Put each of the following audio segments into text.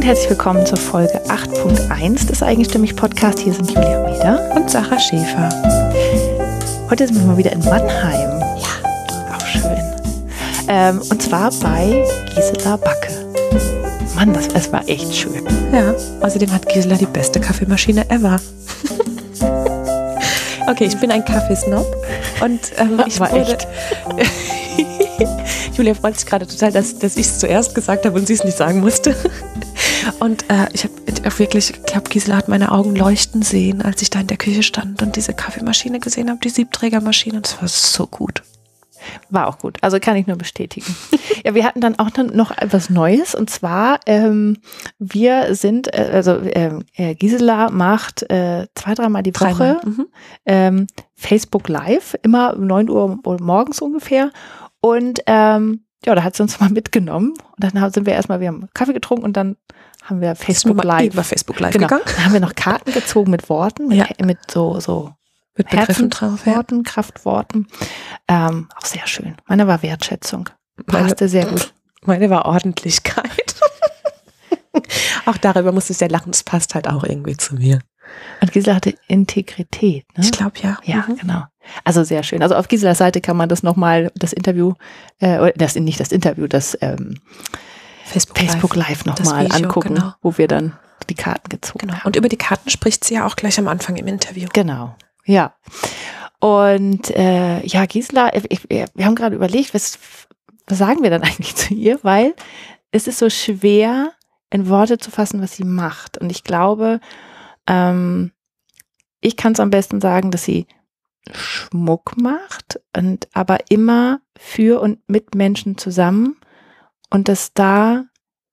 und herzlich willkommen zur Folge 8.1 des Eigenstimmig Podcast. Hier sind Julia Meder und Sarah Schäfer. Heute sind wir mal wieder in Mannheim. Ja. Auch schön. Ähm, und zwar bei Gisela Backe. Mann, das, das war echt schön. Ja, außerdem hat Gisela die beste Kaffeemaschine ever. okay, ich bin ein Kaffeesnob und ähm, ich war echt. Julia freut sich gerade total, dass, dass ich es zuerst gesagt habe und sie es nicht sagen musste. Und äh, ich habe hab wirklich, ich glaube, Gisela hat meine Augen leuchten sehen, als ich da in der Küche stand und diese Kaffeemaschine gesehen habe, die Siebträgermaschine. Und es war so gut. War auch gut. Also kann ich nur bestätigen. ja, wir hatten dann auch noch etwas Neues und zwar wir sind, äh, also ähm, äh, Gisela macht äh, zwei, dreimal die Woche mhm. ähm, Facebook Live, immer um 9 Uhr morgens ungefähr. Und ähm, ja, da hat sie uns mal mitgenommen. Und dann sind wir erstmal, wir haben Kaffee getrunken und dann haben wir Facebook Live. Über Facebook Live genau. gegangen. Dann haben wir noch Karten gezogen mit Worten, mit, ja. mit so, so mit Begriffen drauf, Worten, ja. Kraftworten. Ähm, auch sehr schön. Meine war Wertschätzung. Passte meine, sehr gut. Meine war Ordentlichkeit. auch darüber musste ich sehr lachen. Das passt halt auch irgendwie zu mir. Und Gisela hatte Integrität. Ne? Ich glaube ja. Ja, mhm. genau. Also sehr schön. Also auf Giselas Seite kann man das nochmal, das Interview, äh, das nicht das Interview, das ähm, Facebook, Facebook Live, Live nochmal angucken, genau. wo wir dann die Karten gezogen genau. haben. Und über die Karten spricht sie ja auch gleich am Anfang im Interview. Genau. Ja. Und äh, ja, Gisela, ich, wir haben gerade überlegt, was, was sagen wir dann eigentlich zu ihr, weil es ist so schwer, in Worte zu fassen, was sie macht. Und ich glaube, ähm, ich kann es am besten sagen, dass sie Schmuck macht und aber immer für und mit Menschen zusammen und dass da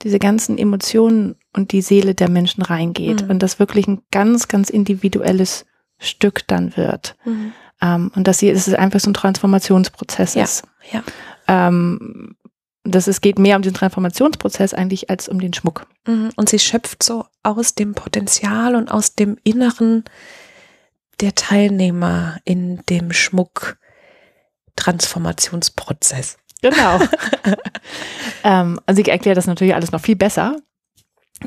diese ganzen Emotionen und die Seele der Menschen reingeht mhm. und das wirklich ein ganz, ganz individuelles Stück dann wird. Mhm. Ähm, und dass sie, es einfach so ein Transformationsprozess ja. ist. Ja. Ähm, dass es geht mehr um den Transformationsprozess eigentlich als um den Schmuck. Mhm. Und sie schöpft so aus dem Potenzial und aus dem Inneren der Teilnehmer in dem Schmuck-Transformationsprozess. Genau. ähm, und sie erklärt das natürlich alles noch viel besser.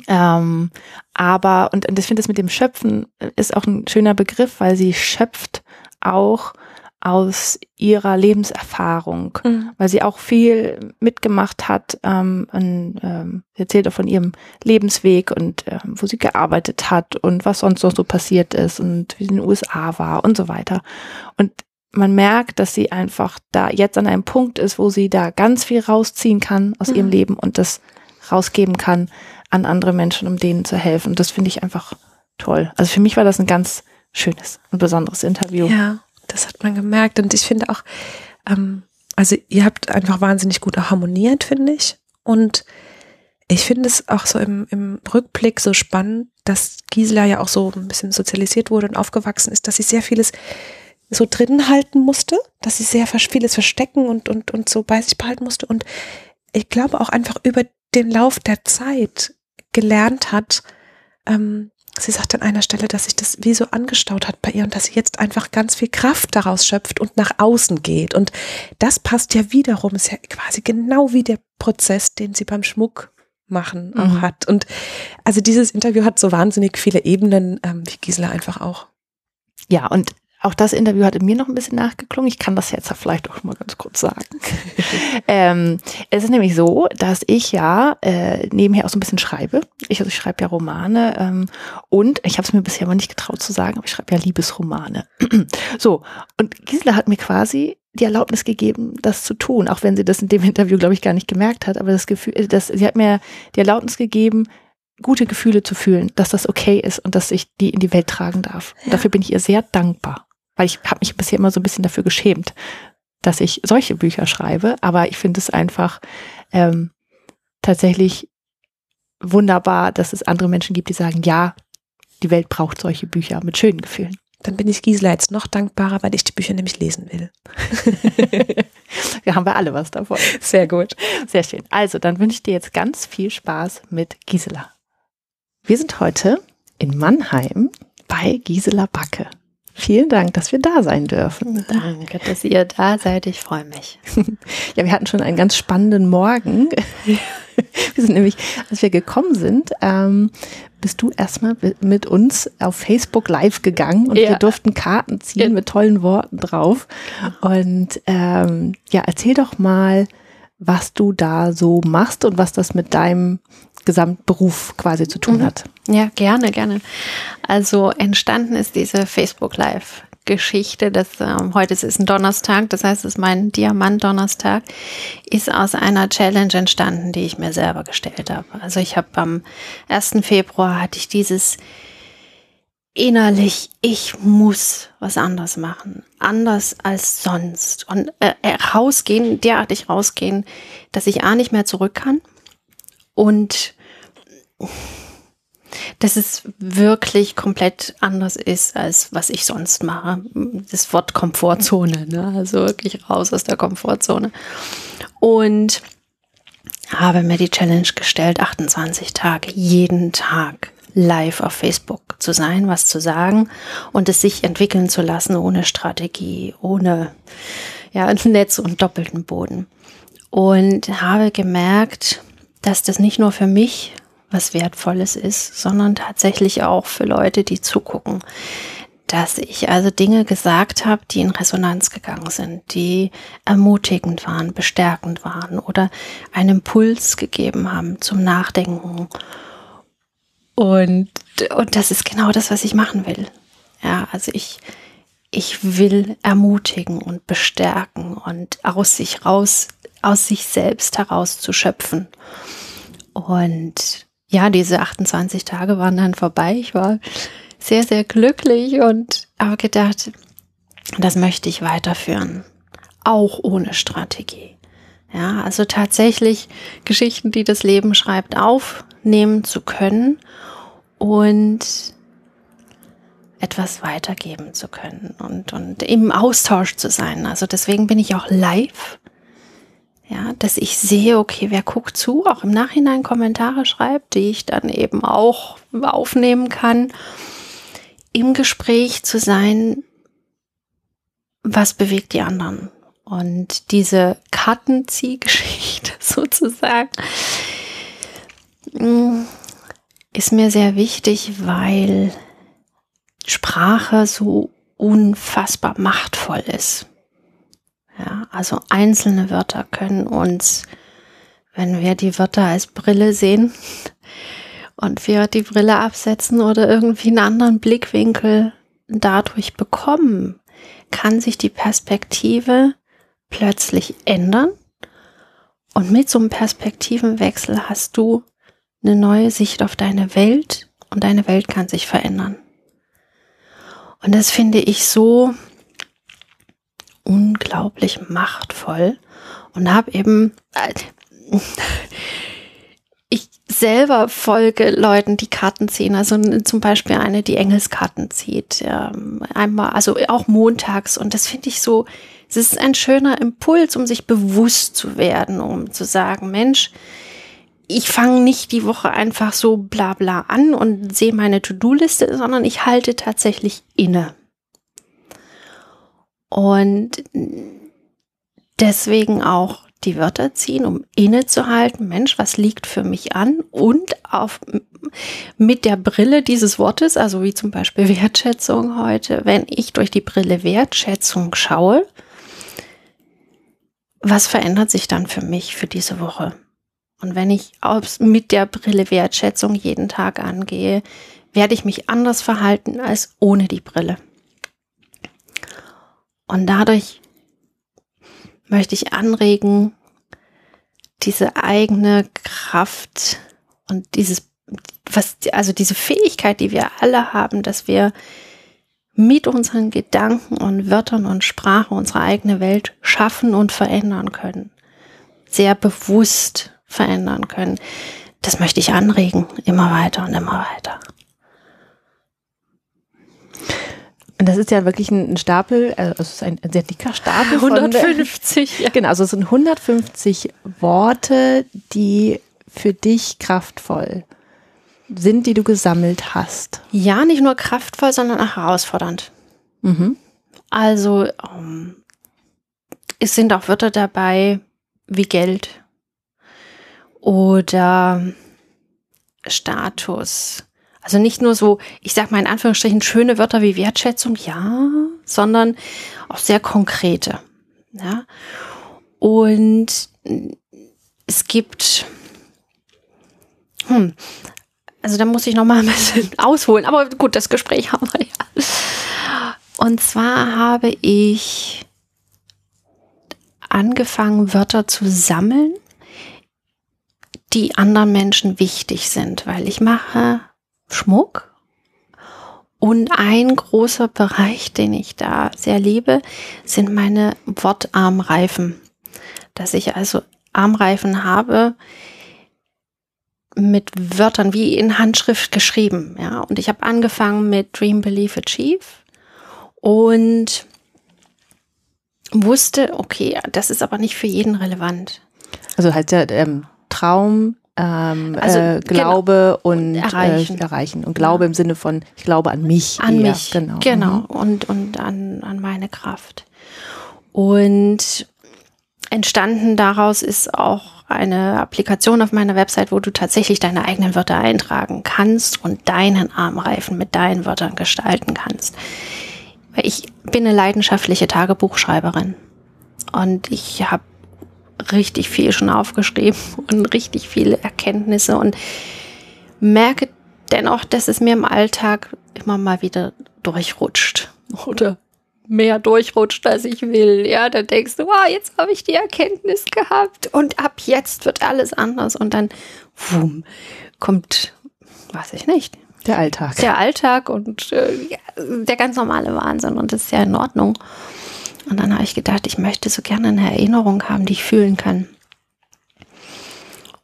Ähm, aber, und, und ich finde das mit dem Schöpfen ist auch ein schöner Begriff, weil sie schöpft auch aus ihrer Lebenserfahrung, mhm. weil sie auch viel mitgemacht hat. Ähm, und, ähm, sie erzählt auch von ihrem Lebensweg und ähm, wo sie gearbeitet hat und was sonst noch so passiert ist und wie sie in den USA war und so weiter. Und man merkt, dass sie einfach da jetzt an einem Punkt ist, wo sie da ganz viel rausziehen kann aus mhm. ihrem Leben und das rausgeben kann an andere Menschen, um denen zu helfen. Und das finde ich einfach toll. Also für mich war das ein ganz schönes und besonderes Interview. Ja. Das hat man gemerkt. Und ich finde auch, ähm, also ihr habt einfach wahnsinnig gut harmoniert, finde ich. Und ich finde es auch so im, im Rückblick so spannend, dass Gisela ja auch so ein bisschen sozialisiert wurde und aufgewachsen ist, dass sie sehr vieles so drinnen halten musste, dass sie sehr vieles verstecken und, und, und so bei sich behalten musste. Und ich glaube auch einfach über den Lauf der Zeit gelernt hat, ähm, sie sagt an einer Stelle, dass sich das wie so angestaut hat bei ihr und dass sie jetzt einfach ganz viel Kraft daraus schöpft und nach außen geht. Und das passt ja wiederum, ist ja quasi genau wie der Prozess, den sie beim Schmuck machen auch mhm. hat. Und also dieses Interview hat so wahnsinnig viele Ebenen, ähm, wie Gisela einfach auch. Ja, und auch das Interview hatte mir noch ein bisschen nachgeklungen. Ich kann das jetzt vielleicht auch mal ganz kurz sagen. ähm, es ist nämlich so, dass ich ja äh, nebenher auch so ein bisschen schreibe. Ich, also ich schreibe ja Romane ähm, und ich habe es mir bisher mal nicht getraut zu sagen, aber ich schreibe ja Liebesromane. so, und Gisela hat mir quasi die Erlaubnis gegeben, das zu tun, auch wenn sie das in dem Interview, glaube ich, gar nicht gemerkt hat. Aber das Gefühl, äh, das, sie hat mir die Erlaubnis gegeben, gute Gefühle zu fühlen, dass das okay ist und dass ich die in die Welt tragen darf. Ja. Dafür bin ich ihr sehr dankbar weil ich habe mich bisher immer so ein bisschen dafür geschämt, dass ich solche Bücher schreibe, aber ich finde es einfach ähm, tatsächlich wunderbar, dass es andere Menschen gibt, die sagen, ja, die Welt braucht solche Bücher mit schönen Gefühlen. Dann bin ich Gisela jetzt noch dankbarer, weil ich die Bücher nämlich lesen will. wir haben wir alle was davon. Sehr gut. Sehr schön. Also, dann wünsche ich dir jetzt ganz viel Spaß mit Gisela. Wir sind heute in Mannheim bei Gisela Backe. Vielen Dank, dass wir da sein dürfen. Danke, dass ihr da seid. Ich freue mich. ja, wir hatten schon einen ganz spannenden Morgen Wir sind nämlich, als wir gekommen sind, ähm, bist du erstmal mit uns auf Facebook live gegangen und ja. wir durften Karten ziehen mit tollen Worten drauf. Und ähm, ja, erzähl doch mal, was du da so machst und was das mit deinem Gesamtberuf quasi zu tun mhm. hat. Ja, gerne, gerne. Also entstanden ist diese Facebook Live Geschichte, das ähm, heute ist ein Donnerstag, das heißt, es ist mein Diamant-Donnerstag, ist aus einer Challenge entstanden, die ich mir selber gestellt habe. Also ich habe am 1. Februar hatte ich dieses innerlich, ich muss was anderes machen, anders als sonst und äh, äh rausgehen, derartig rausgehen, dass ich A nicht mehr zurück kann und dass es wirklich komplett anders ist, als was ich sonst mache. Das Wort Komfortzone, ne? also wirklich raus aus der Komfortzone. Und habe mir die Challenge gestellt, 28 Tage, jeden Tag live auf Facebook zu sein, was zu sagen und es sich entwickeln zu lassen ohne Strategie, ohne ja, Netz und doppelten Boden. Und habe gemerkt, dass das nicht nur für mich was Wertvolles ist, sondern tatsächlich auch für Leute, die zugucken. Dass ich also Dinge gesagt habe, die in Resonanz gegangen sind, die ermutigend waren, bestärkend waren oder einen Impuls gegeben haben zum Nachdenken. Und, und das ist genau das, was ich machen will. Ja, also ich, ich will ermutigen und bestärken und aus sich raus, aus sich selbst heraus zu schöpfen. Und ja, diese 28 Tage waren dann vorbei. Ich war sehr, sehr glücklich und habe gedacht, das möchte ich weiterführen. Auch ohne Strategie. Ja, also tatsächlich Geschichten, die das Leben schreibt, aufnehmen zu können und etwas weitergeben zu können und, und im Austausch zu sein. Also deswegen bin ich auch live ja, dass ich sehe, okay, wer guckt zu, auch im Nachhinein Kommentare schreibt, die ich dann eben auch aufnehmen kann, im Gespräch zu sein, was bewegt die anderen. Und diese Kartenziehgeschichte sozusagen mm, ist mir sehr wichtig, weil Sprache so unfassbar machtvoll ist. Also einzelne Wörter können uns, wenn wir die Wörter als Brille sehen und wir die Brille absetzen oder irgendwie einen anderen Blickwinkel dadurch bekommen, kann sich die Perspektive plötzlich ändern. Und mit so einem Perspektivenwechsel hast du eine neue Sicht auf deine Welt und deine Welt kann sich verändern. Und das finde ich so unglaublich machtvoll und habe eben äh, ich selber folge Leuten, die Karten ziehen. Also zum Beispiel eine, die Engelskarten zieht. Ähm, einmal, also auch montags. Und das finde ich so, es ist ein schöner Impuls, um sich bewusst zu werden, um zu sagen, Mensch, ich fange nicht die Woche einfach so bla bla an und sehe meine To-Do-Liste, sondern ich halte tatsächlich inne. Und deswegen auch die Wörter ziehen, um innezuhalten, Mensch, was liegt für mich an? Und auf, mit der Brille dieses Wortes, also wie zum Beispiel Wertschätzung heute, wenn ich durch die Brille Wertschätzung schaue, was verändert sich dann für mich für diese Woche? Und wenn ich mit der Brille Wertschätzung jeden Tag angehe, werde ich mich anders verhalten als ohne die Brille. Und dadurch möchte ich anregen, diese eigene Kraft und dieses, was, also diese Fähigkeit, die wir alle haben, dass wir mit unseren Gedanken und Wörtern und Sprache unsere eigene Welt schaffen und verändern können. Sehr bewusst verändern können. Das möchte ich anregen, immer weiter und immer weiter. Und das ist ja wirklich ein, Stapel, also es ist ein sehr dicker Stapel. 150. Von, ja. Genau, also es sind 150 Worte, die für dich kraftvoll sind, die du gesammelt hast. Ja, nicht nur kraftvoll, sondern auch herausfordernd. Mhm. Also um, ähm, es sind auch Wörter dabei wie Geld oder Status. Also nicht nur so, ich sag mal in Anführungsstrichen schöne Wörter wie Wertschätzung, ja, sondern auch sehr konkrete. Ja. Und es gibt, hm, also da muss ich noch mal ein bisschen ausholen, aber gut, das Gespräch haben wir ja. Und zwar habe ich angefangen, Wörter zu sammeln, die anderen Menschen wichtig sind, weil ich mache Schmuck und ein großer Bereich, den ich da sehr liebe, sind meine Wortarmreifen. Dass ich also Armreifen habe mit Wörtern wie in Handschrift geschrieben. Ja, und ich habe angefangen mit Dream, Believe, Achieve und wusste, okay, das ist aber nicht für jeden relevant. Also halt der ähm, Traum, ähm, also, äh, Glaube genau. und erreichen. Äh, erreichen. Und Glaube ja. im Sinne von, ich glaube an mich. An eher. mich, genau. Genau. Mhm. Und, und an, an meine Kraft. Und entstanden daraus ist auch eine Applikation auf meiner Website, wo du tatsächlich deine eigenen Wörter eintragen kannst und deinen Armreifen mit deinen Wörtern gestalten kannst. Weil ich bin eine leidenschaftliche Tagebuchschreiberin und ich habe richtig viel schon aufgeschrieben und richtig viele Erkenntnisse und merke dennoch, dass es mir im Alltag immer mal wieder durchrutscht oder mehr durchrutscht, als ich will. Ja, da denkst du, wow, jetzt habe ich die Erkenntnis gehabt und ab jetzt wird alles anders und dann wumm, kommt, weiß ich nicht. Der Alltag. Der Alltag und äh, der ganz normale Wahnsinn und das ist ja in Ordnung. Und dann habe ich gedacht, ich möchte so gerne eine Erinnerung haben, die ich fühlen kann.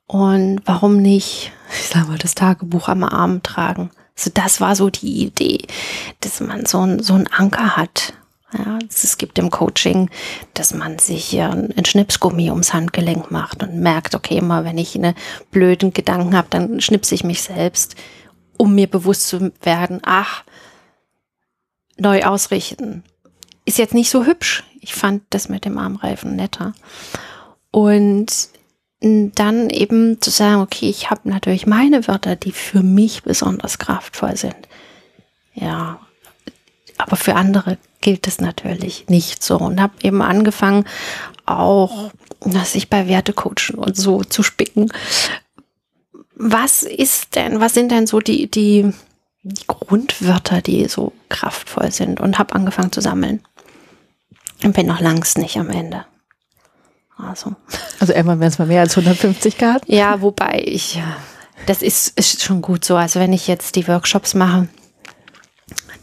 Und warum nicht, ich sage mal, das Tagebuch am Arm tragen? Also das war so die Idee, dass man so, ein, so einen Anker hat. Ja, es gibt im Coaching, dass man sich ein Schnipsgummi ums Handgelenk macht und merkt, okay, immer wenn ich eine blöden Gedanken habe, dann schnipse ich mich selbst, um mir bewusst zu werden, ach, neu ausrichten, ist jetzt nicht so hübsch. Ich fand das mit dem Armreifen netter. Und dann eben zu sagen, okay, ich habe natürlich meine Wörter, die für mich besonders kraftvoll sind. Ja, aber für andere gilt es natürlich nicht so. Und habe eben angefangen, auch dass ich bei Wertecoachen und so zu spicken. Was ist denn, was sind denn so die, die, die Grundwörter, die so kraftvoll sind? Und habe angefangen zu sammeln. Und bin noch langs nicht am Ende. Also, also irgendwann werden es mal mehr als 150 Karten. Ja, wobei ich, das ist, ist schon gut so. Also wenn ich jetzt die Workshops mache,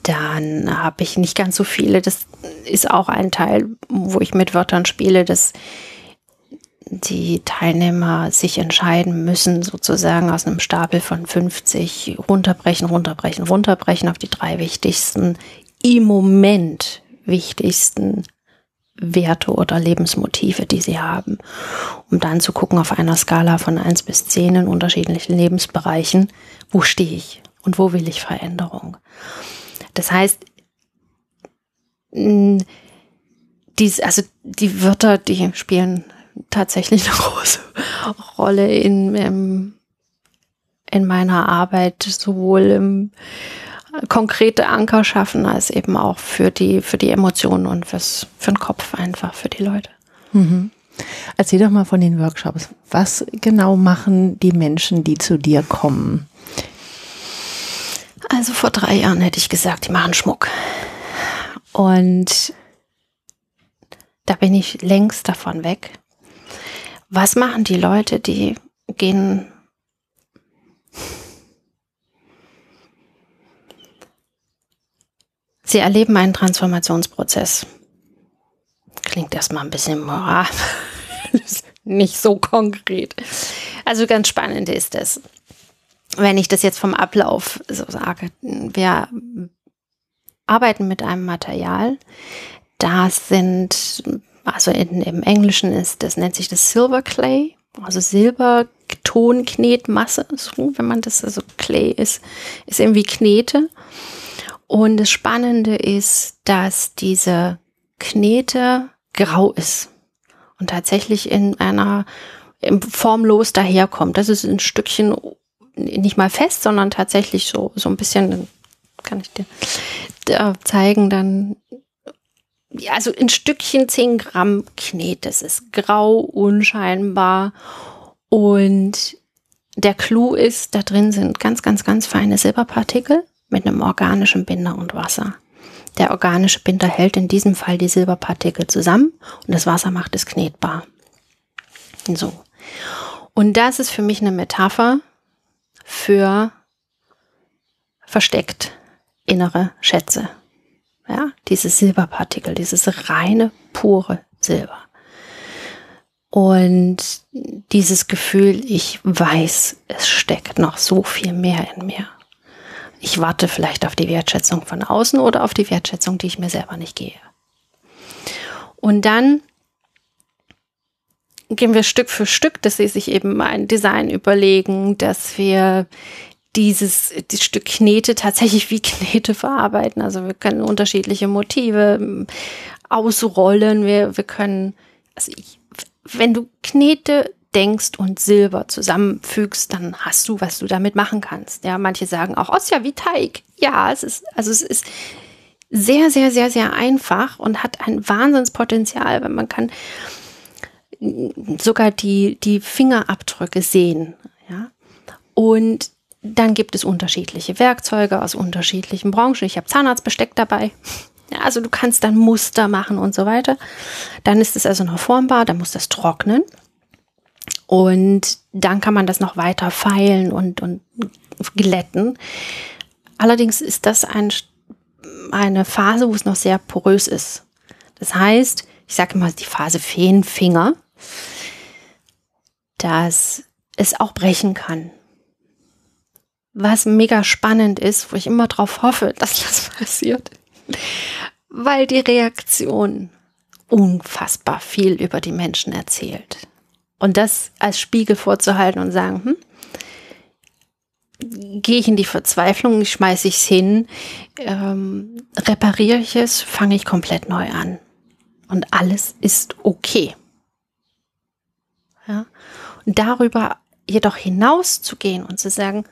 dann habe ich nicht ganz so viele. Das ist auch ein Teil, wo ich mit Wörtern spiele, dass die Teilnehmer sich entscheiden müssen, sozusagen aus einem Stapel von 50 runterbrechen, runterbrechen, runterbrechen auf die drei wichtigsten, im Moment wichtigsten Werte oder Lebensmotive, die sie haben, um dann zu gucken auf einer Skala von eins bis zehn in unterschiedlichen Lebensbereichen, wo stehe ich und wo will ich Veränderung. Das heißt, dies, also die Wörter, die spielen tatsächlich eine große Rolle in, in, in meiner Arbeit, sowohl im konkrete Anker schaffen, als eben auch für die, für die Emotionen und fürs, für den Kopf einfach, für die Leute. Mhm. Erzähl doch mal von den Workshops. Was genau machen die Menschen, die zu dir kommen? Also vor drei Jahren hätte ich gesagt, die machen Schmuck. Und da bin ich längst davon weg. Was machen die Leute, die gehen Sie erleben einen Transformationsprozess. Klingt erstmal ein bisschen ah, nicht so konkret. Also ganz spannend ist es, wenn ich das jetzt vom Ablauf so sage. Wir arbeiten mit einem Material, das sind, also in, im Englischen ist, das nennt sich das Silver Clay, also Silbertonknetmasse, so, wenn man das, also Clay ist, ist irgendwie Knete. Und das Spannende ist, dass diese Knete grau ist und tatsächlich in einer formlos daherkommt. Das ist ein Stückchen nicht mal fest, sondern tatsächlich so, so ein bisschen, kann ich dir zeigen, dann also ein Stückchen 10 Gramm Knet. Das ist grau, unscheinbar. Und der Clou ist, da drin sind ganz, ganz, ganz feine Silberpartikel mit einem organischen Binder und Wasser. Der organische Binder hält in diesem Fall die Silberpartikel zusammen und das Wasser macht es knetbar. So. Und das ist für mich eine Metapher für versteckt innere Schätze. Ja, diese Silberpartikel, dieses reine, pure Silber. Und dieses Gefühl, ich weiß, es steckt noch so viel mehr in mir. Ich warte vielleicht auf die Wertschätzung von außen oder auf die Wertschätzung, die ich mir selber nicht gehe. Und dann gehen wir Stück für Stück, dass sie sich eben ein Design überlegen, dass wir dieses die Stück Knete tatsächlich wie Knete verarbeiten. Also wir können unterschiedliche Motive ähm, ausrollen. Wir, wir können, also ich, wenn du Knete denkst und Silber zusammenfügst, dann hast du, was du damit machen kannst. Ja, manche sagen auch, oh, ja wie Teig. Ja, es ist, also es ist sehr, sehr, sehr, sehr einfach und hat ein Wahnsinnspotenzial, weil man kann sogar die, die Fingerabdrücke sehen. Ja, und dann gibt es unterschiedliche Werkzeuge aus unterschiedlichen Branchen. Ich habe Zahnarztbesteck dabei. Ja, also du kannst dann Muster machen und so weiter. Dann ist es also noch formbar, dann muss das trocknen. Und dann kann man das noch weiter feilen und, und glätten. Allerdings ist das ein, eine Phase, wo es noch sehr porös ist. Das heißt, ich sage mal die Phase Feenfinger, dass es auch brechen kann was mega spannend ist, wo ich immer drauf hoffe, dass das passiert, weil die Reaktion unfassbar viel über die Menschen erzählt. Und das als Spiegel vorzuhalten und sagen, hm, gehe ich in die Verzweiflung, schmeiße ich es hin, ähm, repariere ich es, fange ich komplett neu an. Und alles ist okay. Ja? Und darüber jedoch hinauszugehen und zu sagen,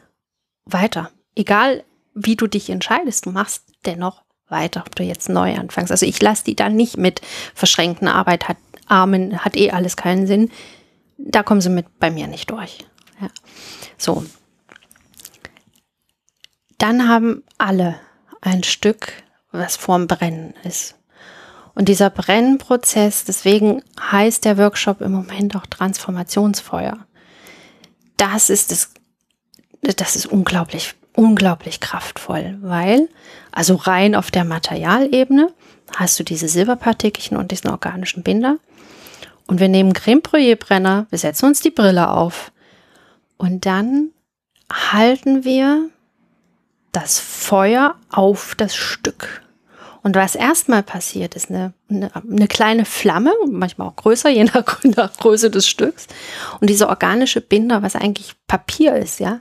weiter. Egal, wie du dich entscheidest, du machst dennoch weiter, ob du jetzt neu anfängst. Also ich lasse die dann nicht mit verschränkten Arbeit hat, Armen hat eh alles keinen Sinn. Da kommen sie mit bei mir nicht durch. Ja. So. Dann haben alle ein Stück, was vorm Brennen ist. Und dieser Brennprozess, deswegen heißt der Workshop im Moment auch Transformationsfeuer. Das ist das das ist unglaublich, unglaublich kraftvoll, weil, also rein auf der Materialebene hast du diese Silberpartikelchen und diesen organischen Binder. Und wir nehmen Creme Brûlée Brenner, wir setzen uns die Brille auf und dann halten wir das Feuer auf das Stück. Und was erstmal passiert, ist eine, eine, eine, kleine Flamme, manchmal auch größer, je nach, nach Größe des Stücks. Und dieser organische Binder, was eigentlich Papier ist, ja,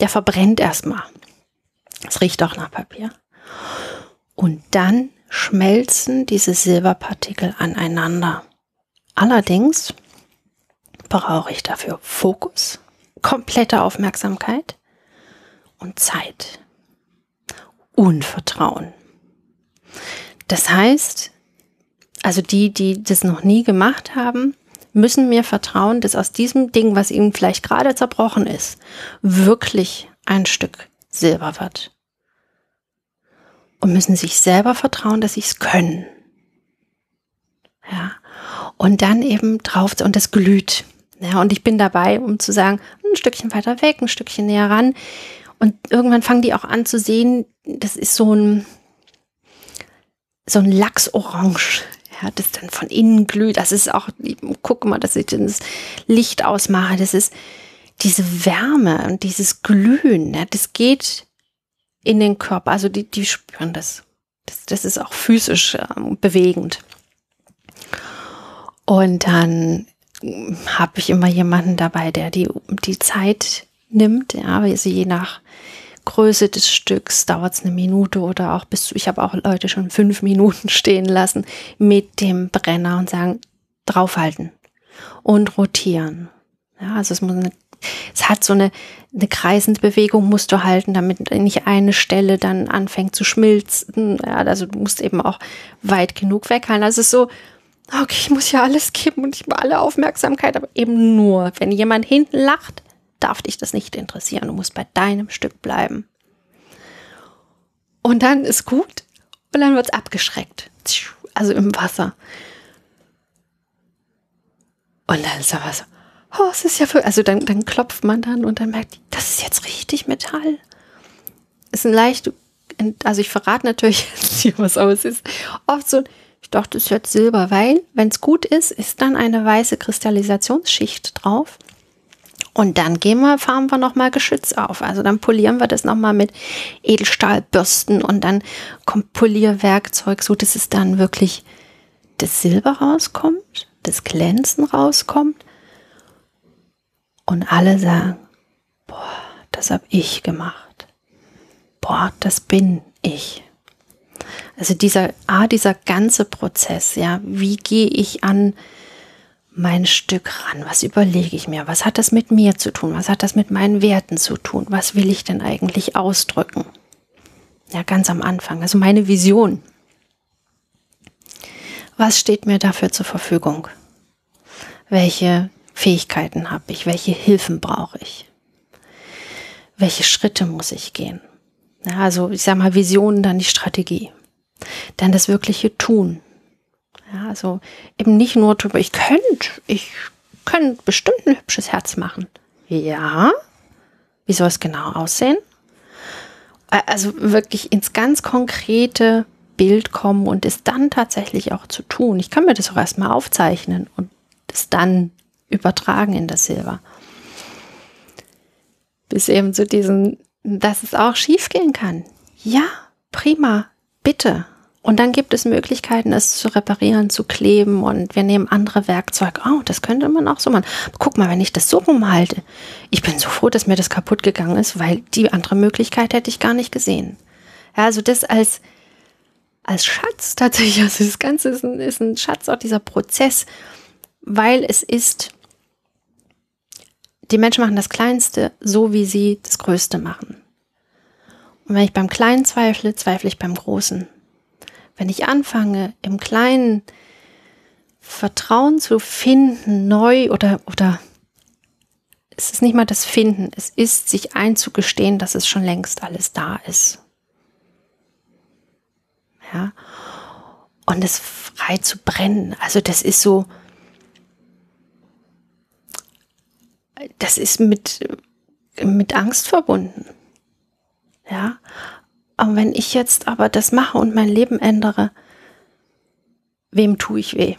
der verbrennt erstmal. Es riecht auch nach Papier. Und dann schmelzen diese Silberpartikel aneinander. Allerdings brauche ich dafür Fokus, komplette Aufmerksamkeit und Zeit und Vertrauen. Das heißt, also die, die das noch nie gemacht haben, müssen mir vertrauen, dass aus diesem Ding, was ihnen vielleicht gerade zerbrochen ist, wirklich ein Stück Silber wird. Und müssen sich selber vertrauen, dass sie es können. Ja. Und dann eben drauf, und das glüht. Ja, und ich bin dabei, um zu sagen, ein Stückchen weiter weg, ein Stückchen näher ran. Und irgendwann fangen die auch an zu sehen, das ist so ein, so ein Lachsorange, ja, das dann von innen glüht. Das ist auch, guck mal, dass ich das Licht ausmache. Das ist diese Wärme und dieses Glühen. Ja, das geht in den Körper. Also die, die spüren das. Das, das ist auch physisch ähm, bewegend. Und dann habe ich immer jemanden dabei, der die, die Zeit nimmt. Ja, also je nach Größe des Stücks dauert es eine Minute oder auch bis zu, ich habe auch Leute schon fünf Minuten stehen lassen mit dem Brenner und sagen, draufhalten und rotieren. Ja, also es muss eine, es hat so eine, eine kreisende Bewegung musst du halten, damit nicht eine Stelle dann anfängt zu schmilzen. Ja, also du musst eben auch weit genug weghalten. Also es ist so, okay, ich muss ja alles geben und ich habe alle Aufmerksamkeit, aber eben nur, wenn jemand hinten lacht, darf dich das nicht interessieren. Du musst bei deinem Stück bleiben. Und dann ist gut und dann wird es abgeschreckt. Also im Wasser. Und dann ist aber so, oh, es ist ja für, also dann, dann klopft man dann und dann merkt, das ist jetzt richtig Metall. Ist ein leicht, also ich verrate natürlich jetzt hier was, aber es ist oft so, ich dachte, das jetzt Silber, weil, wenn es gut ist, ist dann eine weiße Kristallisationsschicht drauf. Und dann gehen wir, fahren wir nochmal Geschütz auf. Also dann polieren wir das nochmal mit Edelstahlbürsten und dann kommt Polierwerkzeug, so dass es dann wirklich das Silber rauskommt, das Glänzen rauskommt. Und alle sagen, boah, das habe ich gemacht. Boah, das bin ich. Also dieser, ah, dieser ganze Prozess, ja, wie gehe ich an mein Stück ran? Was überlege ich mir? Was hat das mit mir zu tun? Was hat das mit meinen Werten zu tun? Was will ich denn eigentlich ausdrücken? Ja, ganz am Anfang. Also meine Vision. Was steht mir dafür zur Verfügung? Welche Fähigkeiten habe ich? Welche Hilfen brauche ich? Welche Schritte muss ich gehen? Ja, also ich sage mal Visionen, dann die Strategie. Dann das wirkliche Tun. Ja, also eben nicht nur drüber, ich könnte, ich könnte bestimmt ein hübsches Herz machen. Ja. Wie soll es genau aussehen? Also wirklich ins ganz konkrete Bild kommen und es dann tatsächlich auch zu tun. Ich kann mir das auch erstmal aufzeichnen und es dann übertragen in das Silber. Bis eben zu diesen, dass es auch schief gehen kann. Ja, prima, bitte. Und dann gibt es Möglichkeiten, es zu reparieren, zu kleben und wir nehmen andere Werkzeuge. Oh, das könnte man auch so machen. Guck mal, wenn ich das so rumhalte. Ich bin so froh, dass mir das kaputt gegangen ist, weil die andere Möglichkeit hätte ich gar nicht gesehen. Ja, also das als, als Schatz tatsächlich, also das Ganze ist ein, ist ein Schatz, auch dieser Prozess, weil es ist, die Menschen machen das Kleinste so, wie sie das Größte machen. Und wenn ich beim Kleinen zweifle, zweifle ich beim Großen. Wenn ich anfange, im Kleinen Vertrauen zu finden, neu oder, oder es ist nicht mal das Finden, es ist sich einzugestehen, dass es schon längst alles da ist. Ja. Und es frei zu brennen. Also das ist so, das ist mit, mit Angst verbunden. Ja. Und wenn ich jetzt aber das mache und mein Leben ändere, wem tue ich weh?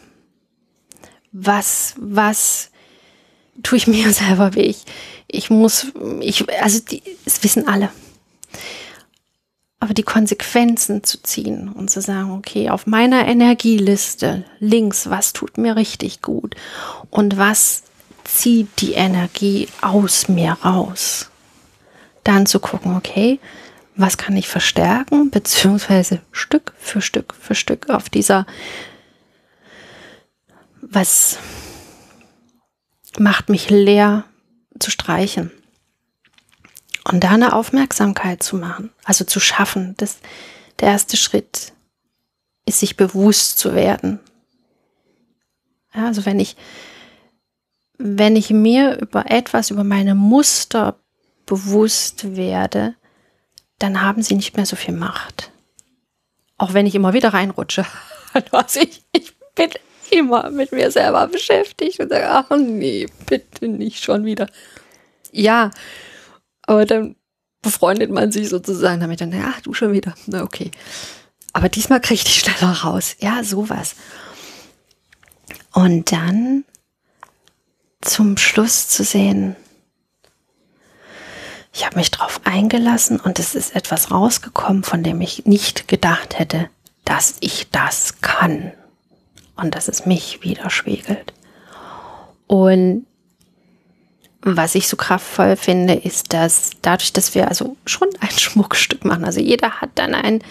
Was, was tue ich mir selber weh? Ich, ich muss, ich, also die, es wissen alle. Aber die Konsequenzen zu ziehen und zu sagen, okay, auf meiner Energieliste links, was tut mir richtig gut und was zieht die Energie aus mir raus. Dann zu gucken, okay, was kann ich verstärken, beziehungsweise Stück für Stück für Stück auf dieser, was macht mich leer zu streichen. Und da eine Aufmerksamkeit zu machen, also zu schaffen. Das, der erste Schritt ist, sich bewusst zu werden. Ja, also wenn ich, wenn ich mir über etwas, über meine Muster bewusst werde, dann haben sie nicht mehr so viel Macht. Auch wenn ich immer wieder reinrutsche. Also ich, ich bin immer mit mir selber beschäftigt und sage, ach nee, bitte nicht schon wieder. Ja, aber dann befreundet man sich sozusagen damit dann, ja, du schon wieder. Na okay. Aber diesmal kriege ich die schneller raus. Ja, sowas. Und dann zum Schluss zu sehen, ich habe mich darauf eingelassen und es ist etwas rausgekommen, von dem ich nicht gedacht hätte, dass ich das kann und dass es mich widerspiegelt. Und was ich so kraftvoll finde, ist, dass dadurch, dass wir also schon ein Schmuckstück machen, also jeder hat dann ein,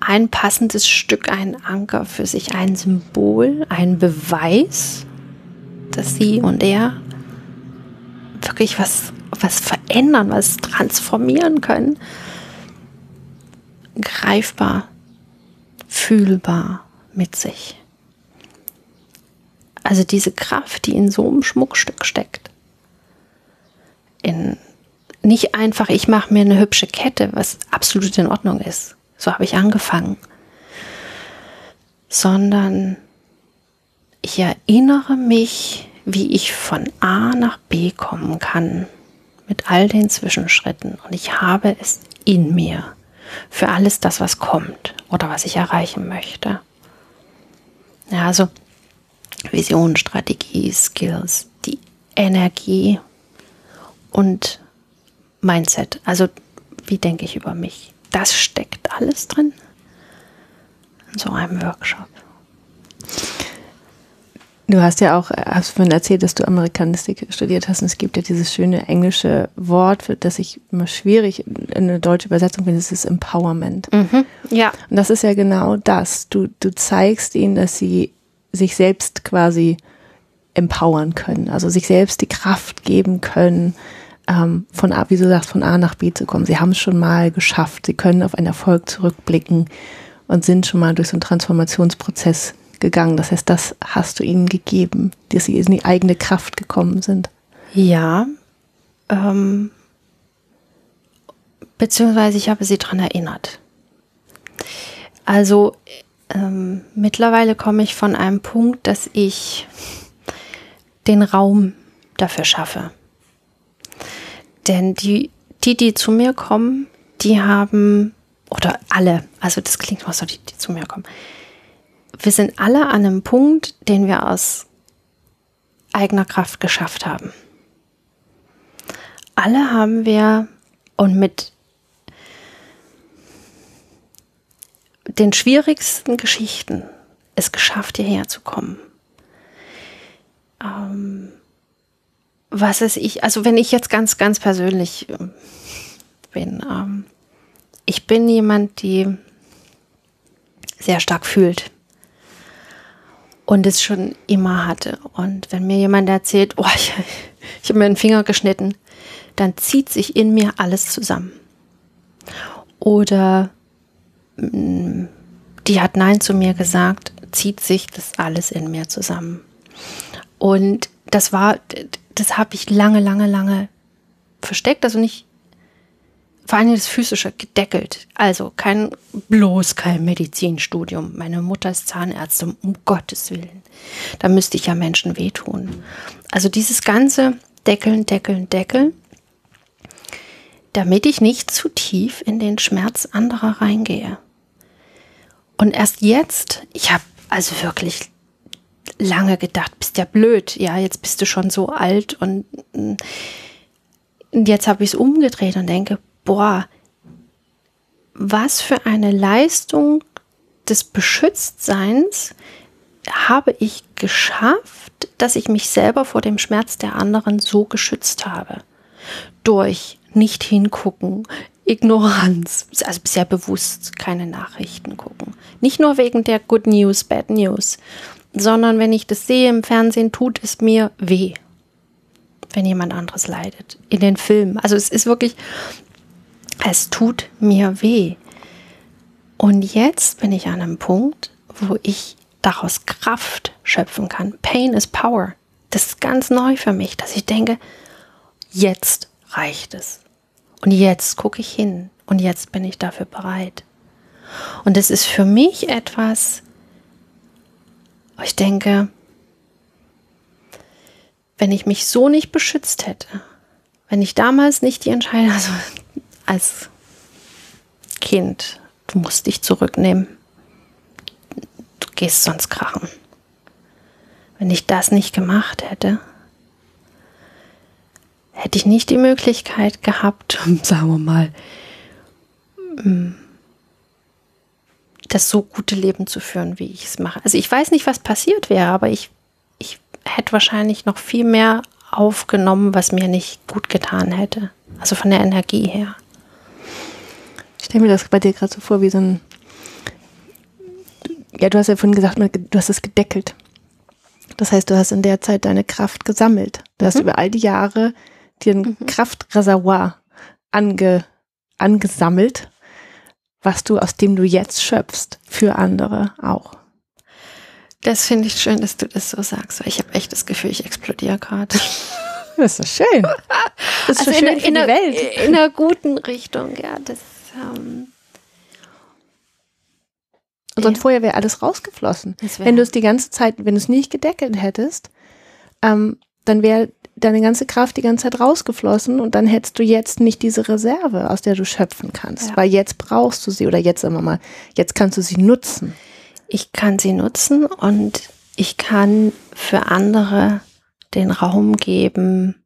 ein passendes Stück, ein Anker für sich, ein Symbol, ein Beweis, dass sie und er wirklich was, was verändern, was transformieren können, greifbar, fühlbar mit sich. Also diese Kraft, die in so einem Schmuckstück steckt. In nicht einfach, ich mache mir eine hübsche Kette, was absolut in Ordnung ist. So habe ich angefangen. Sondern ich erinnere mich, wie ich von A nach B kommen kann mit all den Zwischenschritten. Und ich habe es in mir für alles das, was kommt oder was ich erreichen möchte. Ja, also Vision, Strategie, Skills, die Energie und Mindset. Also wie denke ich über mich? Das steckt alles drin in so einem Workshop. Du hast ja auch, hast vorhin erzählt, dass du Amerikanistik studiert hast und es gibt ja dieses schöne englische Wort, für das ich immer schwierig in eine deutsche Übersetzung finde, das ist Empowerment. Mhm, ja. Und das ist ja genau das. Du, du zeigst ihnen, dass sie sich selbst quasi empowern können, also sich selbst die Kraft geben können, ähm, von A, wie du sagst, von A nach B zu kommen. Sie haben es schon mal geschafft. Sie können auf einen Erfolg zurückblicken und sind schon mal durch so einen Transformationsprozess gegangen. Das heißt, das hast du ihnen gegeben, dass sie in die eigene Kraft gekommen sind. Ja. Ähm, beziehungsweise ich habe sie daran erinnert. Also ähm, mittlerweile komme ich von einem Punkt, dass ich den Raum dafür schaffe. Denn die, die, die zu mir kommen, die haben, oder alle, also das klingt mal so, die, die zu mir kommen, wir sind alle an einem Punkt, den wir aus eigener Kraft geschafft haben. Alle haben wir und mit den schwierigsten Geschichten es geschafft, hierher zu kommen. Ähm, was ist ich, also wenn ich jetzt ganz, ganz persönlich ähm, bin, ähm, ich bin jemand, die sehr stark fühlt und es schon immer hatte. Und wenn mir jemand erzählt, oh, ich, ich habe mir einen Finger geschnitten, dann zieht sich in mir alles zusammen. Oder mm, die hat Nein zu mir gesagt, zieht sich das alles in mir zusammen. Und das war, das habe ich lange, lange, lange versteckt, also nicht vor allem das Physische gedeckelt. Also kein, bloß kein Medizinstudium. Meine Mutter ist Zahnärztin, um Gottes Willen. Da müsste ich ja Menschen wehtun. Also dieses ganze Deckeln, Deckeln, Deckeln, damit ich nicht zu tief in den Schmerz anderer reingehe. Und erst jetzt, ich habe also wirklich lange gedacht, bist ja blöd, ja, jetzt bist du schon so alt und, und jetzt habe ich es umgedreht und denke, boah, was für eine Leistung des Beschütztseins habe ich geschafft, dass ich mich selber vor dem Schmerz der anderen so geschützt habe. Durch nicht hingucken, Ignoranz, also sehr bewusst keine Nachrichten gucken. Nicht nur wegen der Good News, Bad News, sondern wenn ich das sehe im Fernsehen, tut es mir weh, wenn jemand anderes leidet. In den Filmen. Also es ist wirklich, es tut mir weh. Und jetzt bin ich an einem Punkt, wo ich daraus Kraft schöpfen kann. Pain is Power. Das ist ganz neu für mich, dass ich denke, jetzt reicht es. Und jetzt gucke ich hin und jetzt bin ich dafür bereit. Und es ist für mich etwas, wo ich denke, wenn ich mich so nicht beschützt hätte, wenn ich damals nicht die Entscheidung, also als Kind, du musst dich zurücknehmen. Du gehst sonst krachen. Wenn ich das nicht gemacht hätte, hätte ich nicht die Möglichkeit gehabt, sagen wir mal, mm, das so gute Leben zu führen, wie ich es mache. Also ich weiß nicht, was passiert wäre, aber ich, ich hätte wahrscheinlich noch viel mehr aufgenommen, was mir nicht gut getan hätte. Also von der Energie her. Ich stelle mir das bei dir gerade so vor, wie so ein. Ja, du hast ja vorhin gesagt, du hast es gedeckelt. Das heißt, du hast in der Zeit deine Kraft gesammelt. Du mhm. hast über all die Jahre dir ein Mhm. Kraftreservoir ange, angesammelt, was du, aus dem du jetzt schöpfst, für andere auch. Das finde ich schön, dass du das so sagst, weil ich habe echt das Gefühl, ich explodiere gerade. Das ist doch schön. Das ist Also so schön in, für in, die einer, Welt. in einer guten Richtung, ja. Das, ähm, Und sonst ja. vorher wäre alles rausgeflossen. wär- Wenn du es die ganze Zeit, wenn du es nicht gedeckelt hättest, ähm, dann wäre deine ganze Kraft die ganze Zeit rausgeflossen und dann hättest du jetzt nicht diese Reserve, aus der du schöpfen kannst. Ja. Weil jetzt brauchst du sie oder jetzt wir mal, jetzt kannst du sie nutzen. ich kann sie nutzen und ich kann für andere den Raum geben,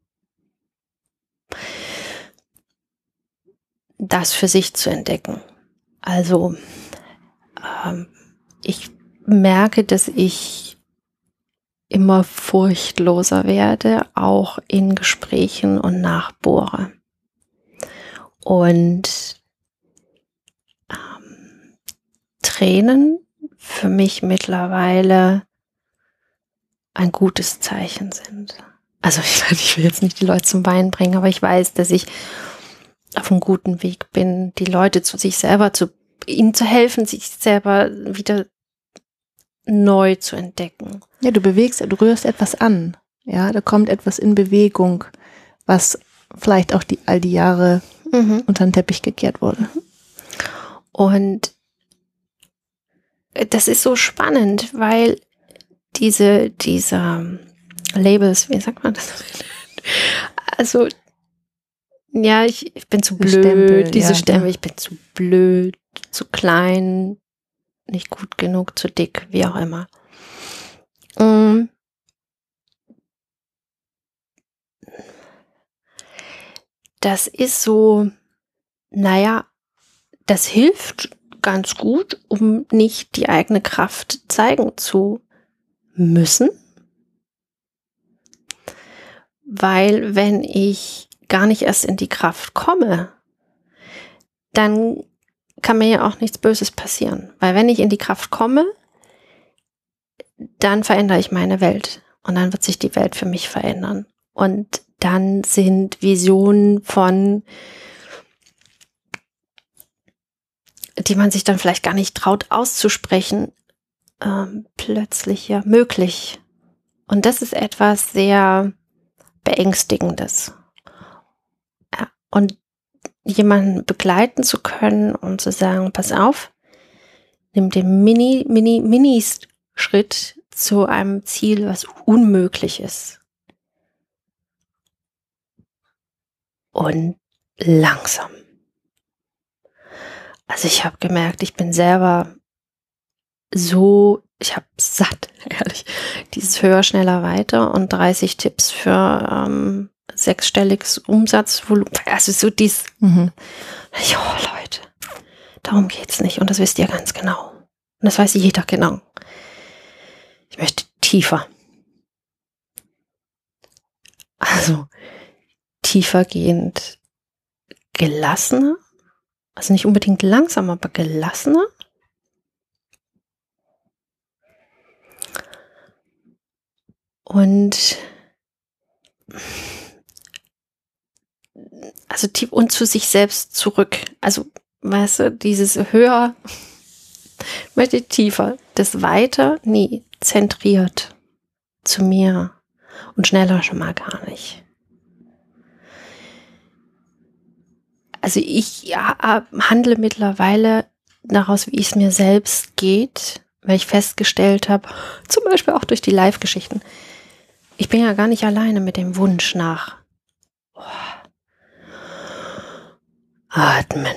das für sich zu entdecken. Also ähm, ich merke, dass ich immer furchtloser werde, auch in Gesprächen und nachbohre. Und ähm, Tränen für mich mittlerweile ein gutes Zeichen sind. Also ich, ich will jetzt nicht die Leute zum Weinen bringen, aber ich weiß, dass ich auf einem guten Weg bin, die Leute zu sich selber zu, ihnen zu helfen, sich selber wieder neu zu entdecken. Ja, du bewegst, du rührst etwas an. Ja, da kommt etwas in Bewegung, was vielleicht auch die, all die Jahre unter den Teppich gekehrt wurde. Und das ist so spannend, weil diese, diese Labels, wie sagt man das? Also, ja, ich, ich bin zu blöd, Stempel, diese ja, Stempel, ich bin zu blöd, zu klein, nicht gut genug, zu dick, wie auch immer. Mm. Das ist so, naja, das hilft ganz gut, um nicht die eigene Kraft zeigen zu müssen. Weil wenn ich gar nicht erst in die Kraft komme, dann kann mir ja auch nichts Böses passieren. Weil wenn ich in die Kraft komme, dann verändere ich meine Welt. Und dann wird sich die Welt für mich verändern. Und dann sind Visionen von die man sich dann vielleicht gar nicht traut auszusprechen, ähm, plötzlich ja möglich. Und das ist etwas sehr Beängstigendes. Und jemanden begleiten zu können und zu sagen, pass auf, nimm den Mini, Mini, Mini-Schritt zu einem Ziel, was unmöglich ist. Und langsam. Also ich habe gemerkt, ich bin selber so, ich habe satt, ehrlich, dieses höher, schneller, weiter und 30 Tipps für ähm, sechsstelliges Umsatzvolumen. Also so dies, Mhm. ja Leute, darum geht's nicht und das wisst ihr ganz genau. Und das weiß jeder genau. Ich möchte tiefer. Also tiefergehend gelassener, also nicht unbedingt langsam, aber gelassener. Und also tief und zu sich selbst zurück. Also, weißt du, dieses höher möchte ich tiefer, das weiter, nee, zentriert zu mir und schneller schon mal gar nicht. Also ich ja, handle mittlerweile daraus, wie es mir selbst geht, weil ich festgestellt habe, zum Beispiel auch durch die Live-Geschichten, ich bin ja gar nicht alleine mit dem Wunsch nach oh, atmen,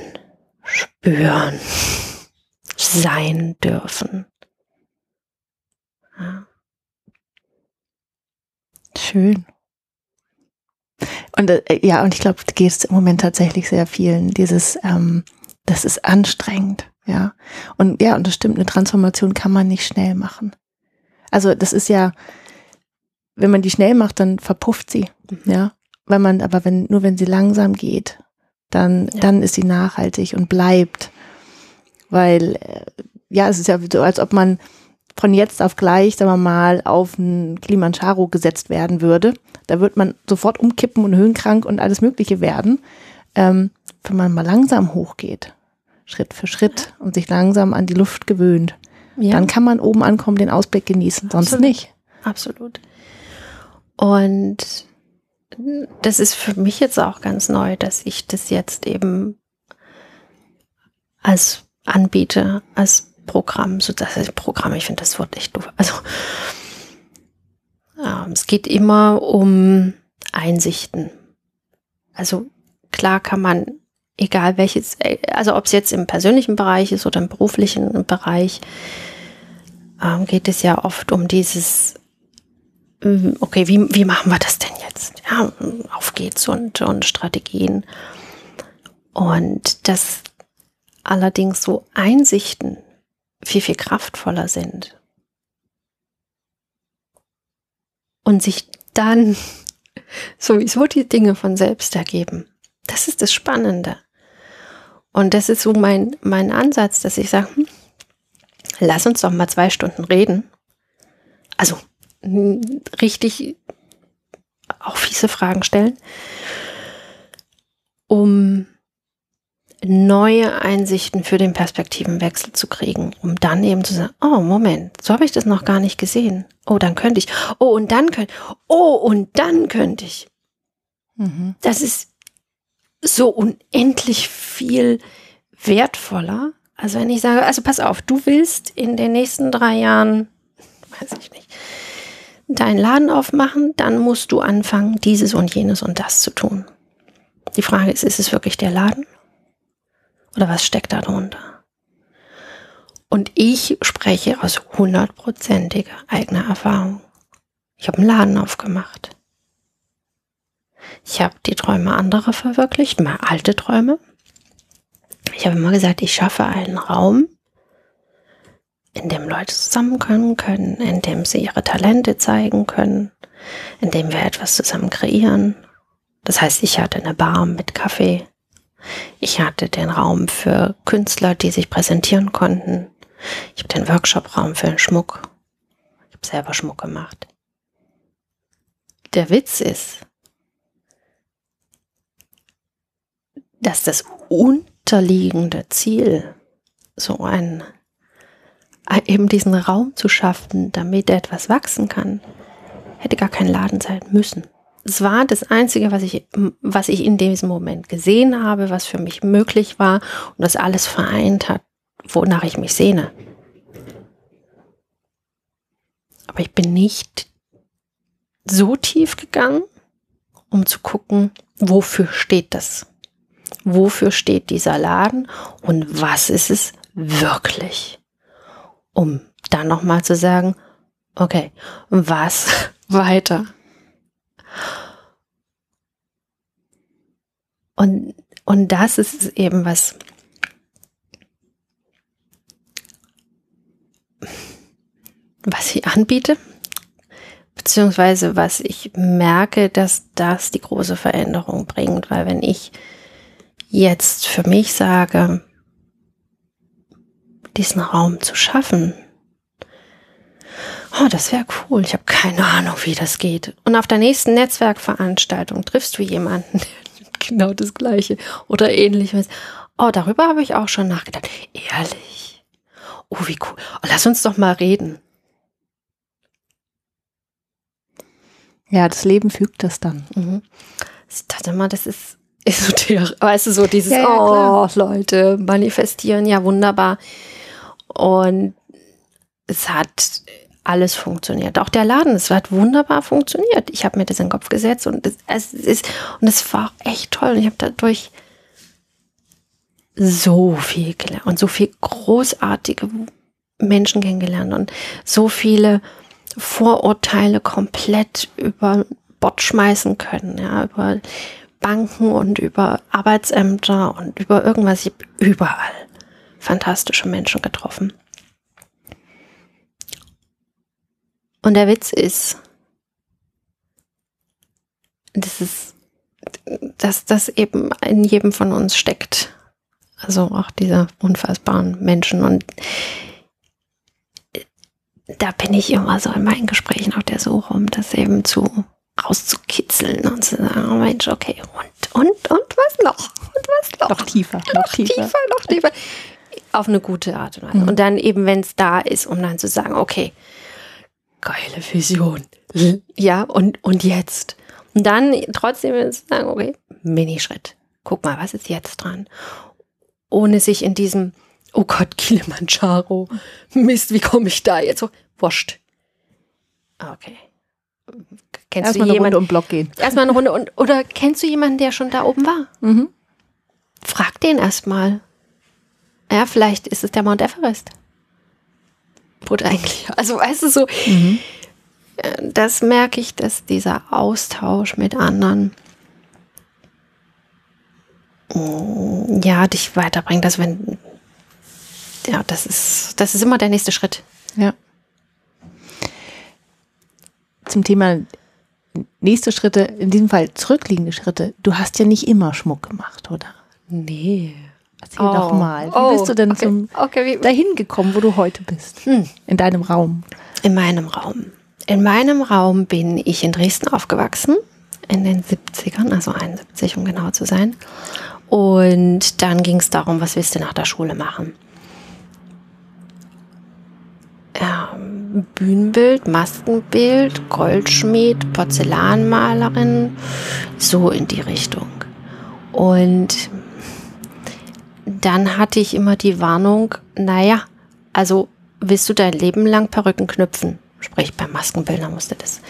spüren, sein dürfen. Ja. Schön. Und äh, ja, und ich glaube, du gehst im Moment tatsächlich sehr vielen. Dieses, ähm, das ist anstrengend, ja. Und ja, und das stimmt, eine Transformation kann man nicht schnell machen. Also das ist ja, wenn man die schnell macht, dann verpufft sie, Mhm. ja. Wenn man, aber wenn, nur wenn sie langsam geht, dann, Ja. dann ist sie nachhaltig und bleibt. Weil, äh, ja, es ist ja so, als ob man von jetzt auf gleich, sagen wir mal, auf ein Kilimanjaro gesetzt werden würde, da wird man sofort umkippen und höhenkrank und alles Mögliche werden. Ähm, wenn man mal langsam hochgeht, Schritt für Schritt und sich langsam an die Luft gewöhnt, Ja. dann kann man oben ankommen, den Ausblick genießen, sonst Absolut. nicht. Absolut. Und das ist für mich jetzt auch ganz neu, dass ich das jetzt eben als anbiete, als Programm, so das heißt Programm, ich finde das Wort echt doof. Also ähm, es geht immer um Einsichten. Also klar kann man, egal welches, äh, also ob es jetzt im persönlichen Bereich ist oder im beruflichen Bereich, ähm, geht es ja oft um dieses ähm, okay, wie, wie machen wir das denn? Ja, auf geht's und, und Strategien. Und dass allerdings so Einsichten viel, viel kraftvoller sind. Und sich dann sowieso die Dinge von selbst ergeben. Das ist das Spannende. Und das ist so mein, mein Ansatz, dass ich sage, hm, lass uns doch mal zwei Stunden reden. Also richtig auch fiese Fragen stellen, um neue Einsichten für den Perspektivenwechsel zu kriegen, um dann eben zu sagen, oh Moment, so habe ich das noch gar nicht gesehen. Oh, dann könnte ich. Oh, und dann könnte. Oh, und dann könnte ich. Mhm. Das ist so unendlich viel wertvoller. Also wenn ich sage, also pass auf, du willst in den nächsten drei Jahren, weiß ich nicht, deinen Laden aufmachen, dann musst du anfangen, dieses und jenes und das zu tun. Die Frage ist, ist es wirklich der Laden? Oder was steckt da drunter? Und ich spreche aus hundertprozentiger eigener Erfahrung. Ich habe einen Laden aufgemacht. Ich habe die Träume anderer verwirklicht, mal alte Träume. Ich habe immer gesagt, ich schaffe einen Raum, in dem Leute zusammenkommen können, in dem sie ihre Talente zeigen können, in dem wir etwas zusammen kreieren. Das heißt, ich hatte eine Bar mit Kaffee. Ich hatte den Raum für Künstler, die sich präsentieren konnten. Ich habe den Workshop-Raum für den Schmuck. Ich habe selber Schmuck gemacht. Der Witz ist, dass das unterliegende Ziel, so ein, eben diesen Raum zu schaffen, damit etwas wachsen kann, hätte gar kein Laden sein müssen. Es war das Einzige, was ich, was ich in diesem Moment gesehen habe, was für mich möglich war und das alles vereint hat, wonach ich mich sehne. Aber ich bin nicht so tief gegangen, um zu gucken, wofür steht das? Wofür steht dieser Laden und was ist es wirklich? Um dann nochmal zu sagen, okay, was weiter? Und, und das ist eben was, was ich anbiete, beziehungsweise was ich merke, dass das die große Veränderung bringt, weil wenn ich jetzt für mich sage, diesen Raum zu schaffen, oh, das wäre cool, ich habe keine Ahnung, wie das geht. Und auf der nächsten Netzwerkveranstaltung triffst du jemanden, der genau das gleiche oder ähnliches. Oh, darüber habe ich auch schon nachgedacht. Ehrlich. Oh, wie cool. Oh, lass uns doch mal reden. Ja, das Leben fügt das dann. Mhm. Ich dachte mal, das ist esoterisch. Weißt du, so dieses, Ja, ja, oh, Leute, manifestieren, ja, wunderbar. Und es hat alles funktioniert. Auch der Laden, es hat wunderbar funktioniert. Ich habe mir das in den Kopf gesetzt und es, es ist, und es war echt toll. Und ich habe dadurch so viel gelernt und so viel großartige Menschen kennengelernt und so viele Vorurteile komplett über Bord schmeißen können, ja, über Banken und über Arbeitsämter und über irgendwas. Überall fantastische Menschen getroffen. Und der Witz ist, das ist, dass das eben in jedem von uns steckt. Also auch diese unfassbaren Menschen. Und da bin ich immer so in meinen Gesprächen auf der Suche, um das eben zu rauszukitzeln und zu sagen, oh Mensch, okay, und, und, und was noch? Und was noch? Noch tiefer, noch tiefer, noch tiefer. Auf eine gute Art und Weise. Mhm. Und dann eben, wenn es da ist, um dann zu sagen, okay, geile Vision. Ja, und, und jetzt. Und dann trotzdem zu sagen, okay, Minischritt. Guck mal, was ist jetzt dran? Ohne sich in diesem, oh Gott, Kilimanjaro, Mist, wie komme ich da jetzt? So, wurscht. Okay. Kennst Erstmal du jemanden, eine Runde um Block gehen. Erstmal eine Runde und, oder kennst du jemanden, der schon da oben war? Mhm. Frag den erstmal. Ja, vielleicht ist es der Mount Everest. Bruder eigentlich. Also weißt du so, mhm. Äh, das merke ich, dass dieser Austausch mit anderen mm, ja, dich weiterbringt, dass wenn ja, das ist, das ist immer der nächste Schritt. Ja. Zum Thema nächste Schritte, in diesem Fall zurückliegende Schritte. Du hast ja nicht immer Schmuck gemacht, oder? Nee. Erzähl oh. doch mal. Wie oh. bist du denn okay. zum okay. dahin gekommen, wo du heute bist? Hm. In deinem Raum? In meinem Raum. In meinem Raum bin ich in Dresden aufgewachsen, in den 70ern, also 71, um genau zu sein. Und dann ging es darum, was willst du nach der Schule machen? Ja, Bühnenbild, Maskenbild, Goldschmied, Porzellanmalerin, so in die Richtung. Und dann hatte ich immer die Warnung, naja, also willst du dein Leben lang Perücken knüpfen? Sprich, beim Maskenbildner musste das.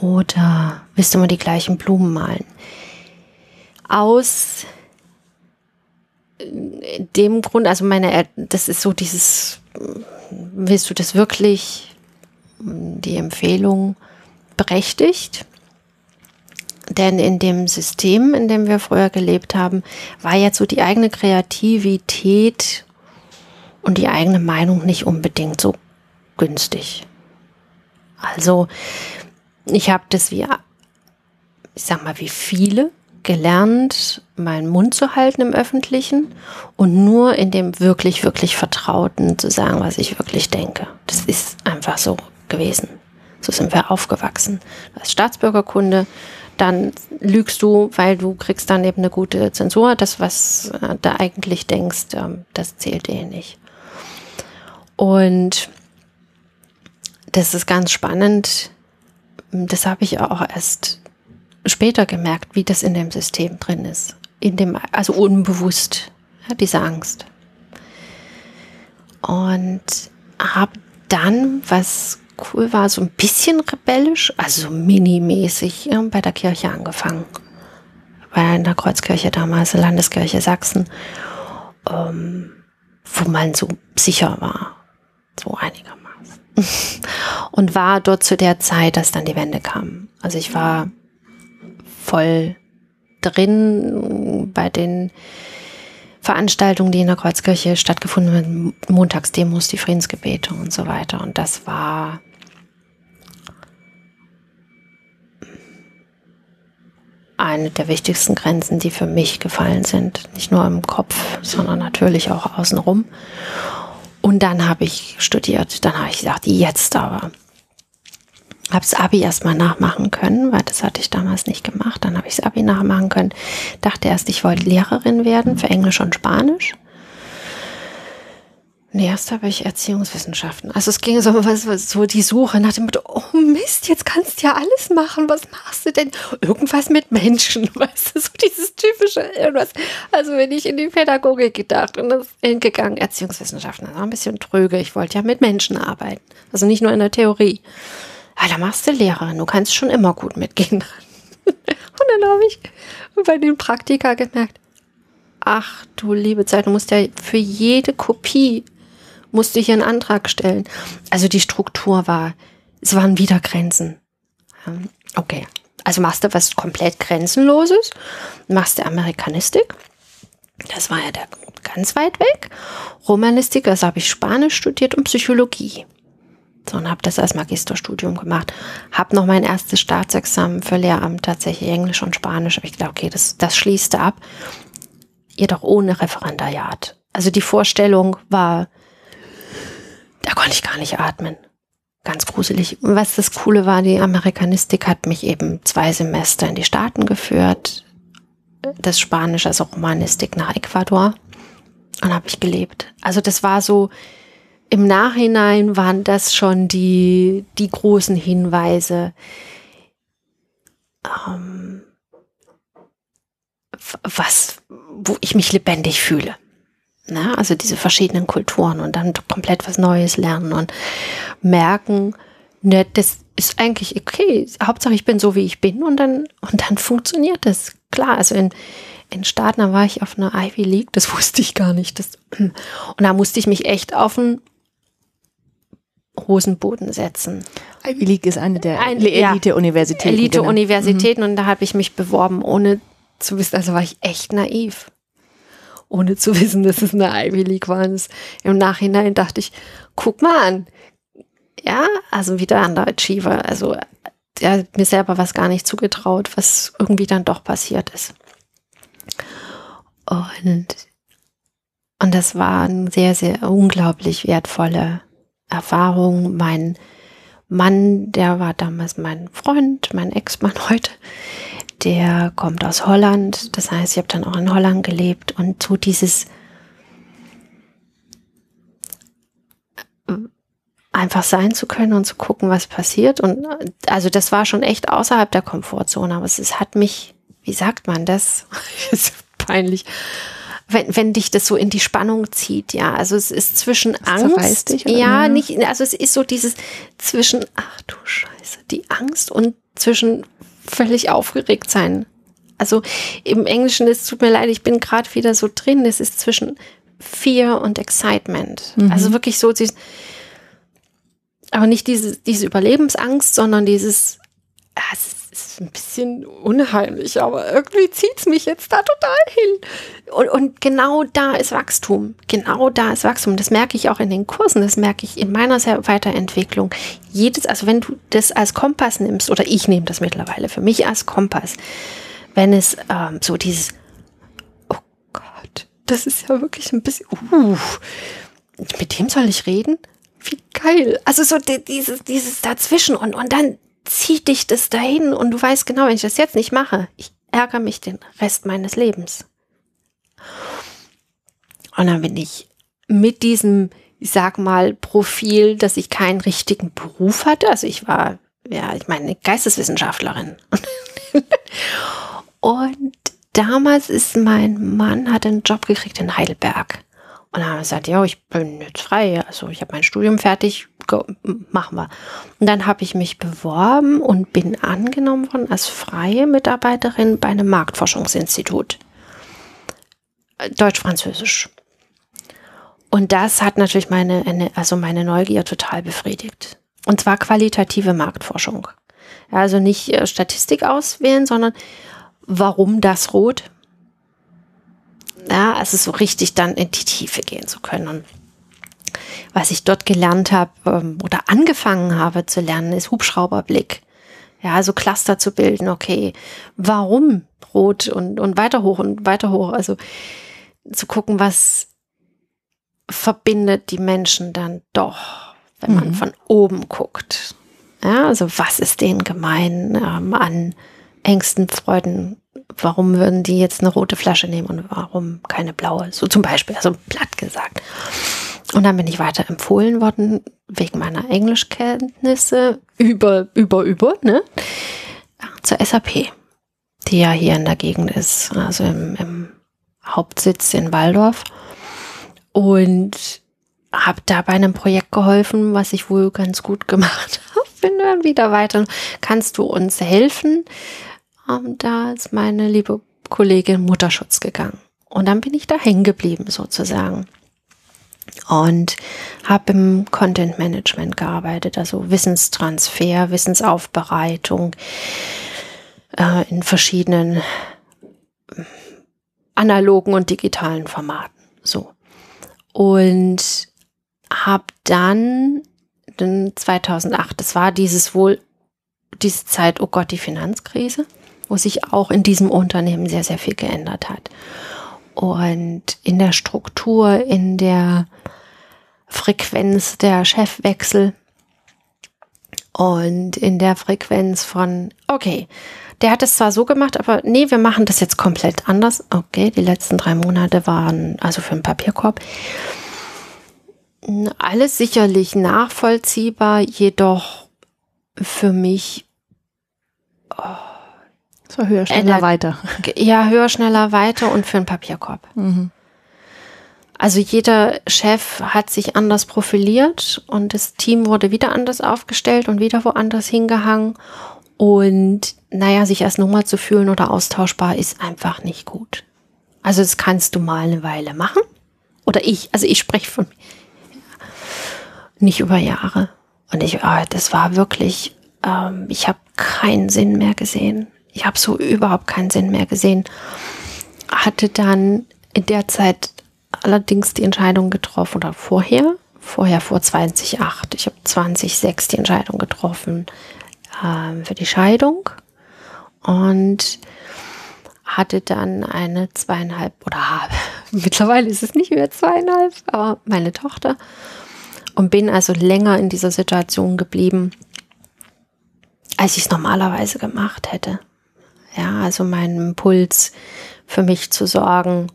Oder willst du immer die gleichen Blumen malen? Aus dem Grund, also meine, das ist so dieses, willst du das wirklich, die Empfehlung berechtigt? Denn in dem System, in dem wir früher gelebt haben, war jetzt so die eigene Kreativität und die eigene Meinung nicht unbedingt so günstig. Also ich habe das wie, ich sag mal, wie viele gelernt, meinen Mund zu halten im Öffentlichen und nur in dem wirklich, wirklich Vertrauten zu sagen, was ich wirklich denke. Das ist einfach so gewesen. So sind wir aufgewachsen. Als Staatsbürgerkunde dann lügst du, weil du kriegst dann eben eine gute Zensur. Das, was äh, du eigentlich denkst, ähm, das zählt eh nicht. Und das ist ganz spannend. Das habe ich auch erst später gemerkt, wie das in dem System drin ist. In dem, also unbewusst, ja, diese Angst. Und habe dann, was cool war, so ein bisschen rebellisch, also so minimäßig ja, bei der Kirche angefangen. Bei der Kreuzkirche damals, der Landeskirche Sachsen, ähm, wo man so sicher war, so einigermaßen. Und war dort zu der Zeit, dass dann die Wende kam. Also ich war voll drin bei den Veranstaltungen, die in der Kreuzkirche stattgefunden haben, Montagsdemos, die Friedensgebete und so weiter. Und das war eine der wichtigsten Grenzen, die für mich gefallen sind. Nicht nur im Kopf, sondern natürlich auch außenrum. Und dann habe ich studiert. Dann habe ich gesagt, jetzt aber habe das Abi erstmal nachmachen können, weil das hatte ich damals nicht gemacht. Dann habe ich das Abi nachmachen können. Dachte erst, ich wollte Lehrerin werden für Englisch und Spanisch. Nee, erst habe ich Erziehungswissenschaften. Also es ging so, so die Suche nach dem Motto, oh Mist, jetzt kannst du ja alles machen. Was machst du denn? Irgendwas mit Menschen, weißt du, so dieses typische irgendwas. Also wenn ich in die Pädagogik gedacht und das hingegangen, Erziehungswissenschaften, das war ein bisschen tröge. Ich wollte ja mit Menschen arbeiten. Also nicht nur in der Theorie ah, da machst du Lehrerin, du kannst schon immer gut mitgehen. und dann habe ich bei den Praktika gemerkt, ach du liebe Zeit, du musst ja für jede Kopie musste ich einen Antrag stellen. Also die Struktur war, es waren wieder Grenzen. Okay, also machst du was komplett Grenzenloses, machst du Amerikanistik, das war ja der ganz weit weg, Romanistik, das habe ich Spanisch studiert und Psychologie. So, und habe das als Magisterstudium gemacht. Habe noch mein erstes Staatsexamen für Lehramt, tatsächlich Englisch und Spanisch. Habe ich gedacht, okay, das, das schließt ab. Jedoch ohne Referendariat. Also die Vorstellung war, da konnte ich gar nicht atmen. ganz gruselig. Was das Coole war, die Amerikanistik hat mich eben zwei Semester in die Staaten geführt. Das Spanisch, also Romanistik nach Ecuador. Und habe ich gelebt. Also das war so, im Nachhinein waren das schon die, die großen Hinweise. Ähm, was, wo ich mich lebendig fühle. Na, also diese verschiedenen Kulturen und dann komplett was Neues lernen und merken, ne, das ist eigentlich okay. Hauptsache ich bin so wie ich bin und dann und dann funktioniert das. Klar, also in in Staaten, da war ich auf einer Ivy League, das wusste ich gar nicht. Das, und da musste ich mich echt auf einen Hosenboden setzen. Ivy League ist eine der Ein, Elite-Universitäten. Elite-Universitäten genau. mhm. und da habe ich mich beworben, ohne zu wissen, also war ich echt naiv. Ohne zu wissen, dass es eine Ivy League war. Und Im Nachhinein dachte ich, guck mal an. Ja, also wieder an der Achiever. Also der hat mir selber was gar nicht zugetraut, was irgendwie dann doch passiert ist. Und, und das war eine sehr, sehr unglaublich wertvolle Erfahrung. Mein Mann, der war damals mein Freund, mein Ex-Mann heute, der kommt aus Holland. Das heißt, ich habe dann auch in Holland gelebt und so dieses einfach sein zu können und zu gucken, was passiert. Und also das war schon echt außerhalb der Komfortzone, aber es, es hat mich, wie sagt man das? ist peinlich. Wenn, wenn dich das so in die Spannung zieht, ja. Also es ist zwischen das Angst. Dich, ja, nicht, also es ist so dieses zwischen, ach du Scheiße, die Angst und zwischen völlig aufgeregt sein. Also im Englischen, es tut mir leid, ich bin gerade wieder so drin, es ist zwischen Fear und Excitement. Mhm. Also wirklich so, aber nicht diese, diese Überlebensangst, sondern dieses, ah, es ist ein bisschen unheimlich, aber irgendwie zieht es mich jetzt da total hin. Und, und genau da ist Wachstum. Genau da ist Wachstum. Das merke ich auch in den Kursen, das merke ich in meiner Weiterentwicklung. Jedes, also wenn du das als Kompass nimmst, oder ich nehme das mittlerweile für mich als Kompass, wenn es ähm, so dieses, oh Gott, das ist ja wirklich ein bisschen, uh, mit dem soll ich reden? Wie geil. Also so dieses, dieses dazwischen und, und dann zieht dich das dahin und du weißt genau, wenn ich das jetzt nicht mache, ich ärgere mich den Rest meines Lebens. Und dann bin ich mit diesem, ich sag mal, Profil, dass ich keinen richtigen Beruf hatte. Also ich war, ja, ich meine, Geisteswissenschaftlerin. und damals ist mein Mann, hat einen Job gekriegt in Heidelberg. Und dann haben wir gesagt, ja, ich bin jetzt frei. Also ich habe mein Studium fertig, machen wir. Und dann habe ich mich beworben und bin angenommen worden als freie Mitarbeiterin bei einem Marktforschungsinstitut. Deutsch-Französisch. Und das hat natürlich meine, also meine Neugier total befriedigt. Und zwar qualitative Marktforschung. Also nicht äh, Statistik auswählen, sondern warum das Rot? Ja, also so richtig dann in die Tiefe gehen zu können. Und was ich dort gelernt habe ähm, oder angefangen habe zu lernen, ist Hubschrauberblick. Ja, also Cluster zu bilden, okay, warum rot und, und weiter hoch und weiter hoch. Also zu gucken, was verbindet die Menschen dann doch, wenn man mhm. von oben guckt. Ja, also was ist denen gemein ähm, an Ängsten, Freuden, warum würden die jetzt eine rote Flasche nehmen und warum keine blaue? So zum Beispiel, also platt gesagt. Und dann bin ich weiter empfohlen worden wegen meiner Englischkenntnisse über, über, über, ne? Zur SAP, die ja hier in der Gegend ist, also im, im Hauptsitz in Waldorf. Und habe da bei einem Projekt geholfen, was ich wohl ganz gut gemacht habe. Bin dann wieder weiter. Kannst du uns helfen? Und da ist meine liebe Kollegin Mutterschutz gegangen. Und dann bin ich da hängen geblieben sozusagen. Und habe im Content Management gearbeitet, also Wissenstransfer, Wissensaufbereitung äh, in verschiedenen analogen und digitalen Formaten. So. Und habe dann 2008, das war dieses wohl, diese Zeit, oh Gott, die Finanzkrise wo sich auch in diesem Unternehmen sehr, sehr viel geändert hat. Und in der Struktur, in der Frequenz der Chefwechsel Und in der Frequenz von, okay, der hat es zwar so gemacht, aber nee, wir machen das jetzt komplett anders. Okay, die letzten drei Monate waren also für einen Papierkorb. Alles sicherlich nachvollziehbar, jedoch für mich. Oh, so höher, schneller, weiter. Ja, höher, schneller, weiter und für einen Papierkorb. Mhm. Also jeder Chef hat sich anders profiliert und das Team wurde wieder anders aufgestellt und wieder woanders hingehangen. Und naja, sich als Nummer zu fühlen oder austauschbar ist einfach nicht gut. Also das kannst du mal eine Weile machen. Oder ich, also ich spreche von nicht über Jahre. Und ich, oh, das war wirklich, ähm, ich habe keinen Sinn mehr gesehen. Ich habe so überhaupt keinen Sinn mehr gesehen. Hatte dann in der Zeit allerdings die Entscheidung getroffen oder vorher, vorher vor 2008. Ich habe 2006 die Entscheidung getroffen äh, für die Scheidung und hatte dann eine zweieinhalb oder mittlerweile ist es nicht mehr zweieinhalb, aber meine Tochter und bin also länger in dieser Situation geblieben, als ich es normalerweise gemacht hätte. Ja, also meinen Impuls für mich zu sorgen,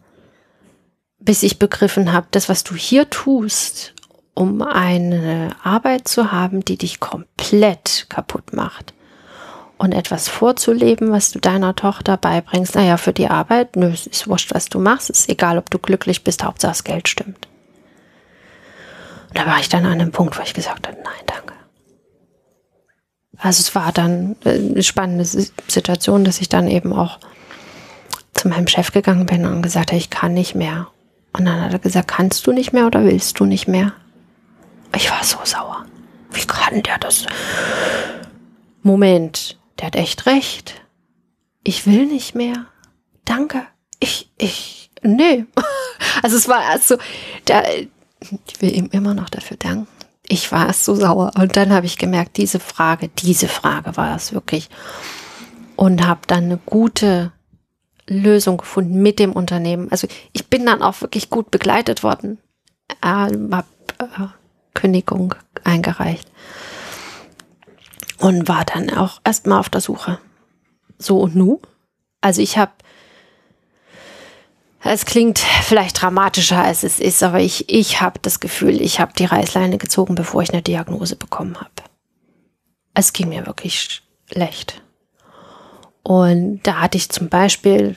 bis ich begriffen habe, das, was du hier tust, um eine Arbeit zu haben, die dich komplett kaputt macht und etwas vorzuleben, was du deiner Tochter beibringst, naja, für die Arbeit, nö, es ist wurscht, was du machst, es ist egal, ob du glücklich bist, Hauptsache das Geld stimmt. Und da war ich dann an einem Punkt, wo ich gesagt habe, nein, danke. Also es war dann eine spannende Situation, dass ich dann eben auch zu meinem Chef gegangen bin und gesagt habe, ich kann nicht mehr. Und dann hat er gesagt, kannst du nicht mehr oder willst du nicht mehr? Ich war so sauer. Wie kann der das? Moment, der hat echt recht. Ich will nicht mehr. Danke. Ich, ich, nee. Also es war also, der, ich will ihm immer noch dafür danken. Ich war so sauer. Und dann habe ich gemerkt, diese Frage, diese Frage war es wirklich. Und habe dann eine gute Lösung gefunden mit dem Unternehmen. Also ich bin dann auch wirklich gut begleitet worden. Äh, hab äh, Kündigung eingereicht und war dann auch erstmal auf der Suche. So und nu. Also ich habe, es klingt vielleicht dramatischer als es ist, aber ich, ich habe das Gefühl, ich habe die Reißleine gezogen, bevor ich eine Diagnose bekommen habe. Es ging mir wirklich schlecht. Und da hatte ich zum Beispiel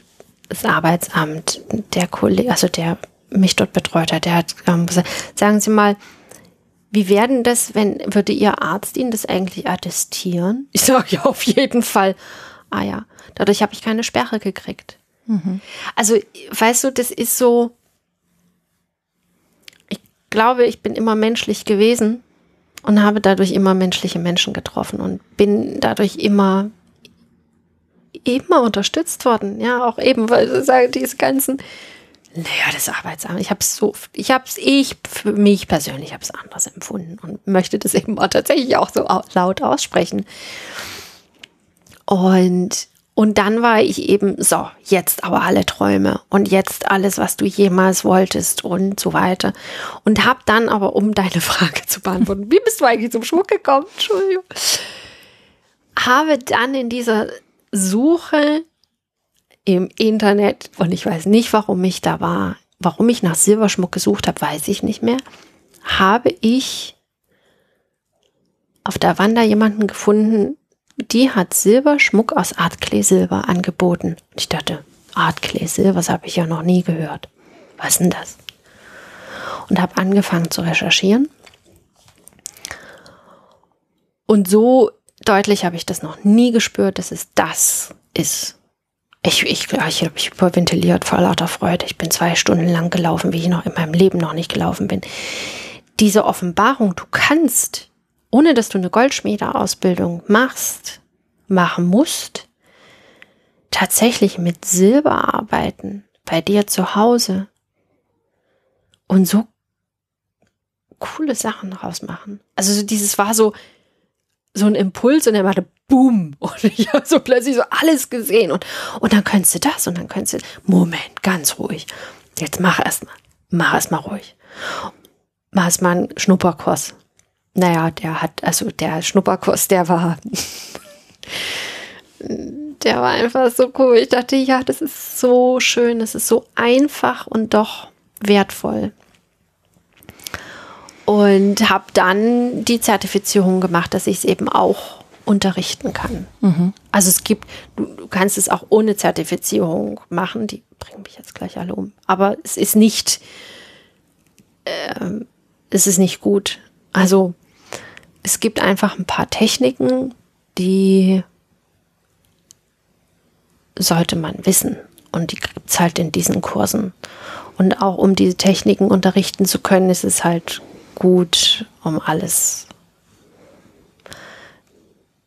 das Arbeitsamt, der Kollege, also der mich dort betreut hat, der hat ähm, gesagt, sagen Sie mal, wie werden das, wenn, würde Ihr Arzt Ihnen das eigentlich attestieren? Ich sage ja auf jeden Fall. Ah ja, dadurch habe ich keine Sperre gekriegt. Mhm. Also, weißt du, das ist so, ich glaube, ich bin immer menschlich gewesen und habe dadurch immer menschliche Menschen getroffen und bin dadurch immer immer unterstützt worden. Ja, auch eben, weil sagen diese ganzen, naja, das Arbeitsamt. Ich habe es so, ich habe es, ich für mich persönlich habe es anders empfunden und möchte das eben auch tatsächlich auch so laut aussprechen. Und und dann war ich eben so, jetzt aber alle Träume und jetzt alles, was du jemals wolltest und so weiter. Und habe dann aber, um deine Frage zu beantworten, wie bist du eigentlich zum Schmuck gekommen? Entschuldigung. Habe dann in dieser Suche im Internet und ich weiß nicht, warum ich da war, warum ich nach Silberschmuck gesucht habe, weiß ich nicht mehr, habe ich auf der Wanda jemanden gefunden, die hat Silberschmuck aus Artklee Silber angeboten. Und ich dachte, Artklee Silber, das habe ich ja noch nie gehört. Was denn das? Und habe angefangen zu recherchieren. Und so deutlich habe ich das noch nie gespürt, dass es das ist. Ich, ich, ich habe mich überventiliert vor lauter Freude. Ich bin zwei Stunden lang gelaufen, wie ich noch in meinem Leben noch nicht gelaufen bin. Diese Offenbarung, du kannst, ohne dass du eine Goldschmiedeausbildung machst, machen musst, tatsächlich mit Silber arbeiten, bei dir zu Hause und so coole Sachen rausmachen. Also dieses war so, so ein Impuls und er machte boom und ich habe so plötzlich so alles gesehen und und dann könntest du das und dann könntest du Moment, ganz ruhig. Jetzt mach erstmal, mach erstmal ruhig. Mach erstmal einen Schnupperkurs. naja, der hat, also der Schnupperkurs, der war, der war einfach so cool. Ich dachte, ja, das ist so schön, das ist so einfach und doch wertvoll. Und habe dann die Zertifizierung gemacht, dass ich es eben auch unterrichten kann. Mhm. Also es gibt, du, du, kannst es auch ohne Zertifizierung machen, die bringen mich jetzt gleich alle um. Aber es ist nicht, äh, es ist nicht gut. Also es gibt einfach ein paar Techniken, die sollte man wissen. Und die gibt es halt in diesen Kursen. Und auch um diese Techniken unterrichten zu können, ist es halt gut, um alles,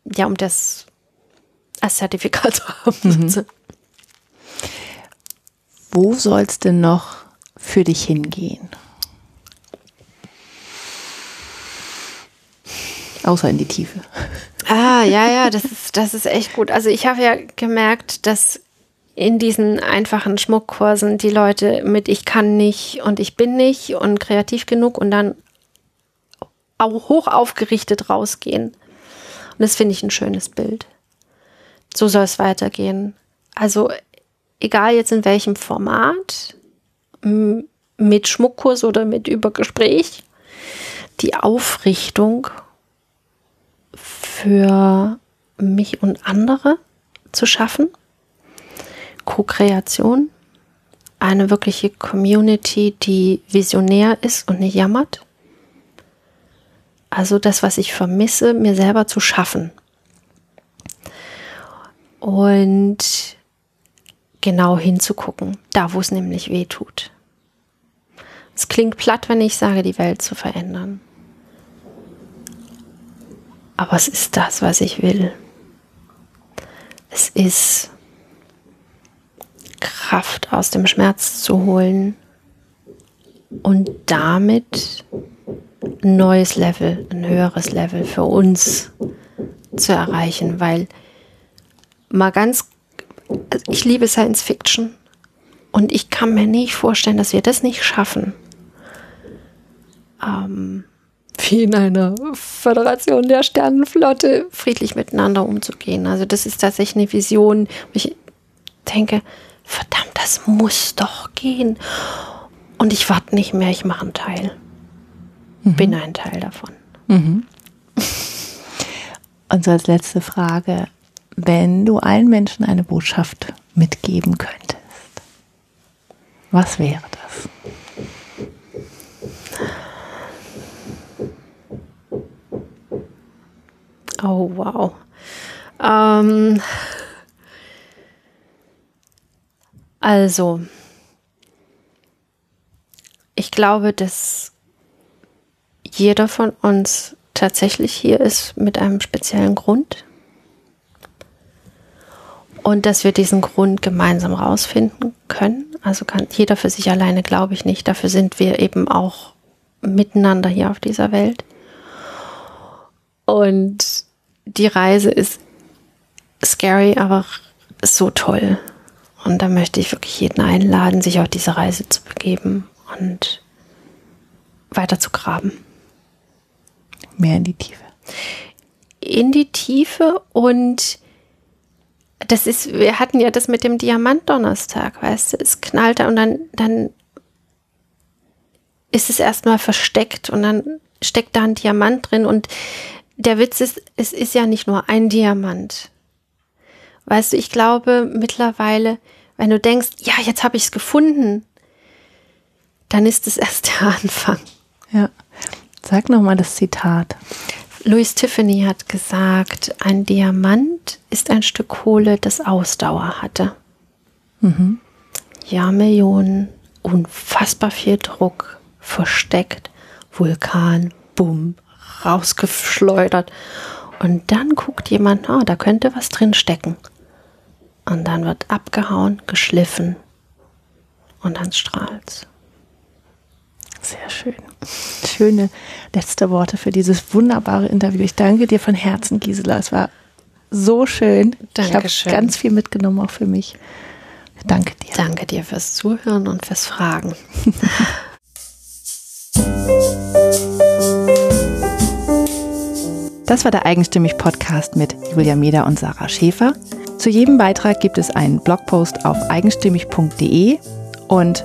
ja, um das als Zertifikat zu haben. Mhm. Wo soll es denn noch für dich hingehen? Außer in die Tiefe. Ah, ja, ja, das ist, das ist echt gut. Also ich habe ja gemerkt, dass in diesen einfachen Schmuckkursen die Leute mit ich kann nicht und ich bin nicht und kreativ genug und dann auch hoch aufgerichtet rausgehen. Und das finde ich ein schönes Bild. So soll es weitergehen. Also egal jetzt in welchem Format, mit Schmuckkurs oder mit Übergespräch, die Aufrichtung für mich und andere zu schaffen. Co-Kreation. Eine wirkliche Community, die visionär ist und nicht jammert. Also das, was ich vermisse, mir selber zu schaffen. Und genau hinzugucken, da wo es nämlich weh tut. Es klingt platt, wenn ich sage, die Welt zu verändern. Aber es ist das, was ich will. Es ist Kraft aus dem Schmerz zu holen und damit ein neues Level, ein höheres Level für uns zu erreichen, weil mal ganz, also ich liebe Science Fiction und ich kann mir nicht vorstellen, dass wir das nicht schaffen. Ähm, wie in einer Föderation der Sternenflotte friedlich miteinander umzugehen. Also das ist tatsächlich eine Vision, wo ich denke, verdammt, das muss doch gehen. Und ich warte nicht mehr, ich mache einen Teil. Mhm. Bin ein Teil davon. Mhm. Und so als letzte Frage, wenn du allen Menschen eine Botschaft mitgeben könntest, was wäre das? Oh, wow. Ähm, also, ich glaube, dass jeder von uns tatsächlich hier ist mit einem speziellen Grund. Und dass wir diesen Grund gemeinsam rausfinden können. Also kann jeder für sich alleine, glaube ich nicht. Dafür sind wir eben auch miteinander hier auf dieser Welt. Und die Reise ist scary, aber so toll. Und da möchte ich wirklich jeden einladen, sich auf diese Reise zu begeben und weiter zu graben. Mehr in die Tiefe. In die Tiefe und das ist, wir hatten ja das mit dem Diamantdonnerstag, weißt du, es knallte und dann, dann ist es erstmal versteckt und dann steckt da ein Diamant drin und der Witz ist, es ist ja nicht nur ein Diamant. Weißt du, ich glaube mittlerweile, wenn du denkst, ja, jetzt habe ich es gefunden, dann ist es erst der Anfang. Ja. Sag nochmal das Zitat. Louis Tiffany hat gesagt, ein Diamant ist ein Stück Kohle, das Ausdauer hatte. Mhm. Jahrmillionen, unfassbar viel Druck, versteckt, Vulkan, bumm, rausgeschleudert. Und dann guckt jemand, oh, da könnte was drin stecken. Und dann wird abgehauen, geschliffen und dann strahlt's. Sehr schön. Schöne letzte Worte für dieses wunderbare Interview. Ich danke dir von Herzen, Gisela. Es war so schön. Dankeschön. Ich habe ganz viel mitgenommen, auch für mich. Danke dir. Danke dir fürs Zuhören und fürs Fragen. Das war der Eigenstimmig Podcast mit Julia Meder und Sarah Schäfer. Zu jedem Beitrag gibt es einen Blogpost auf eigenstimmig.de und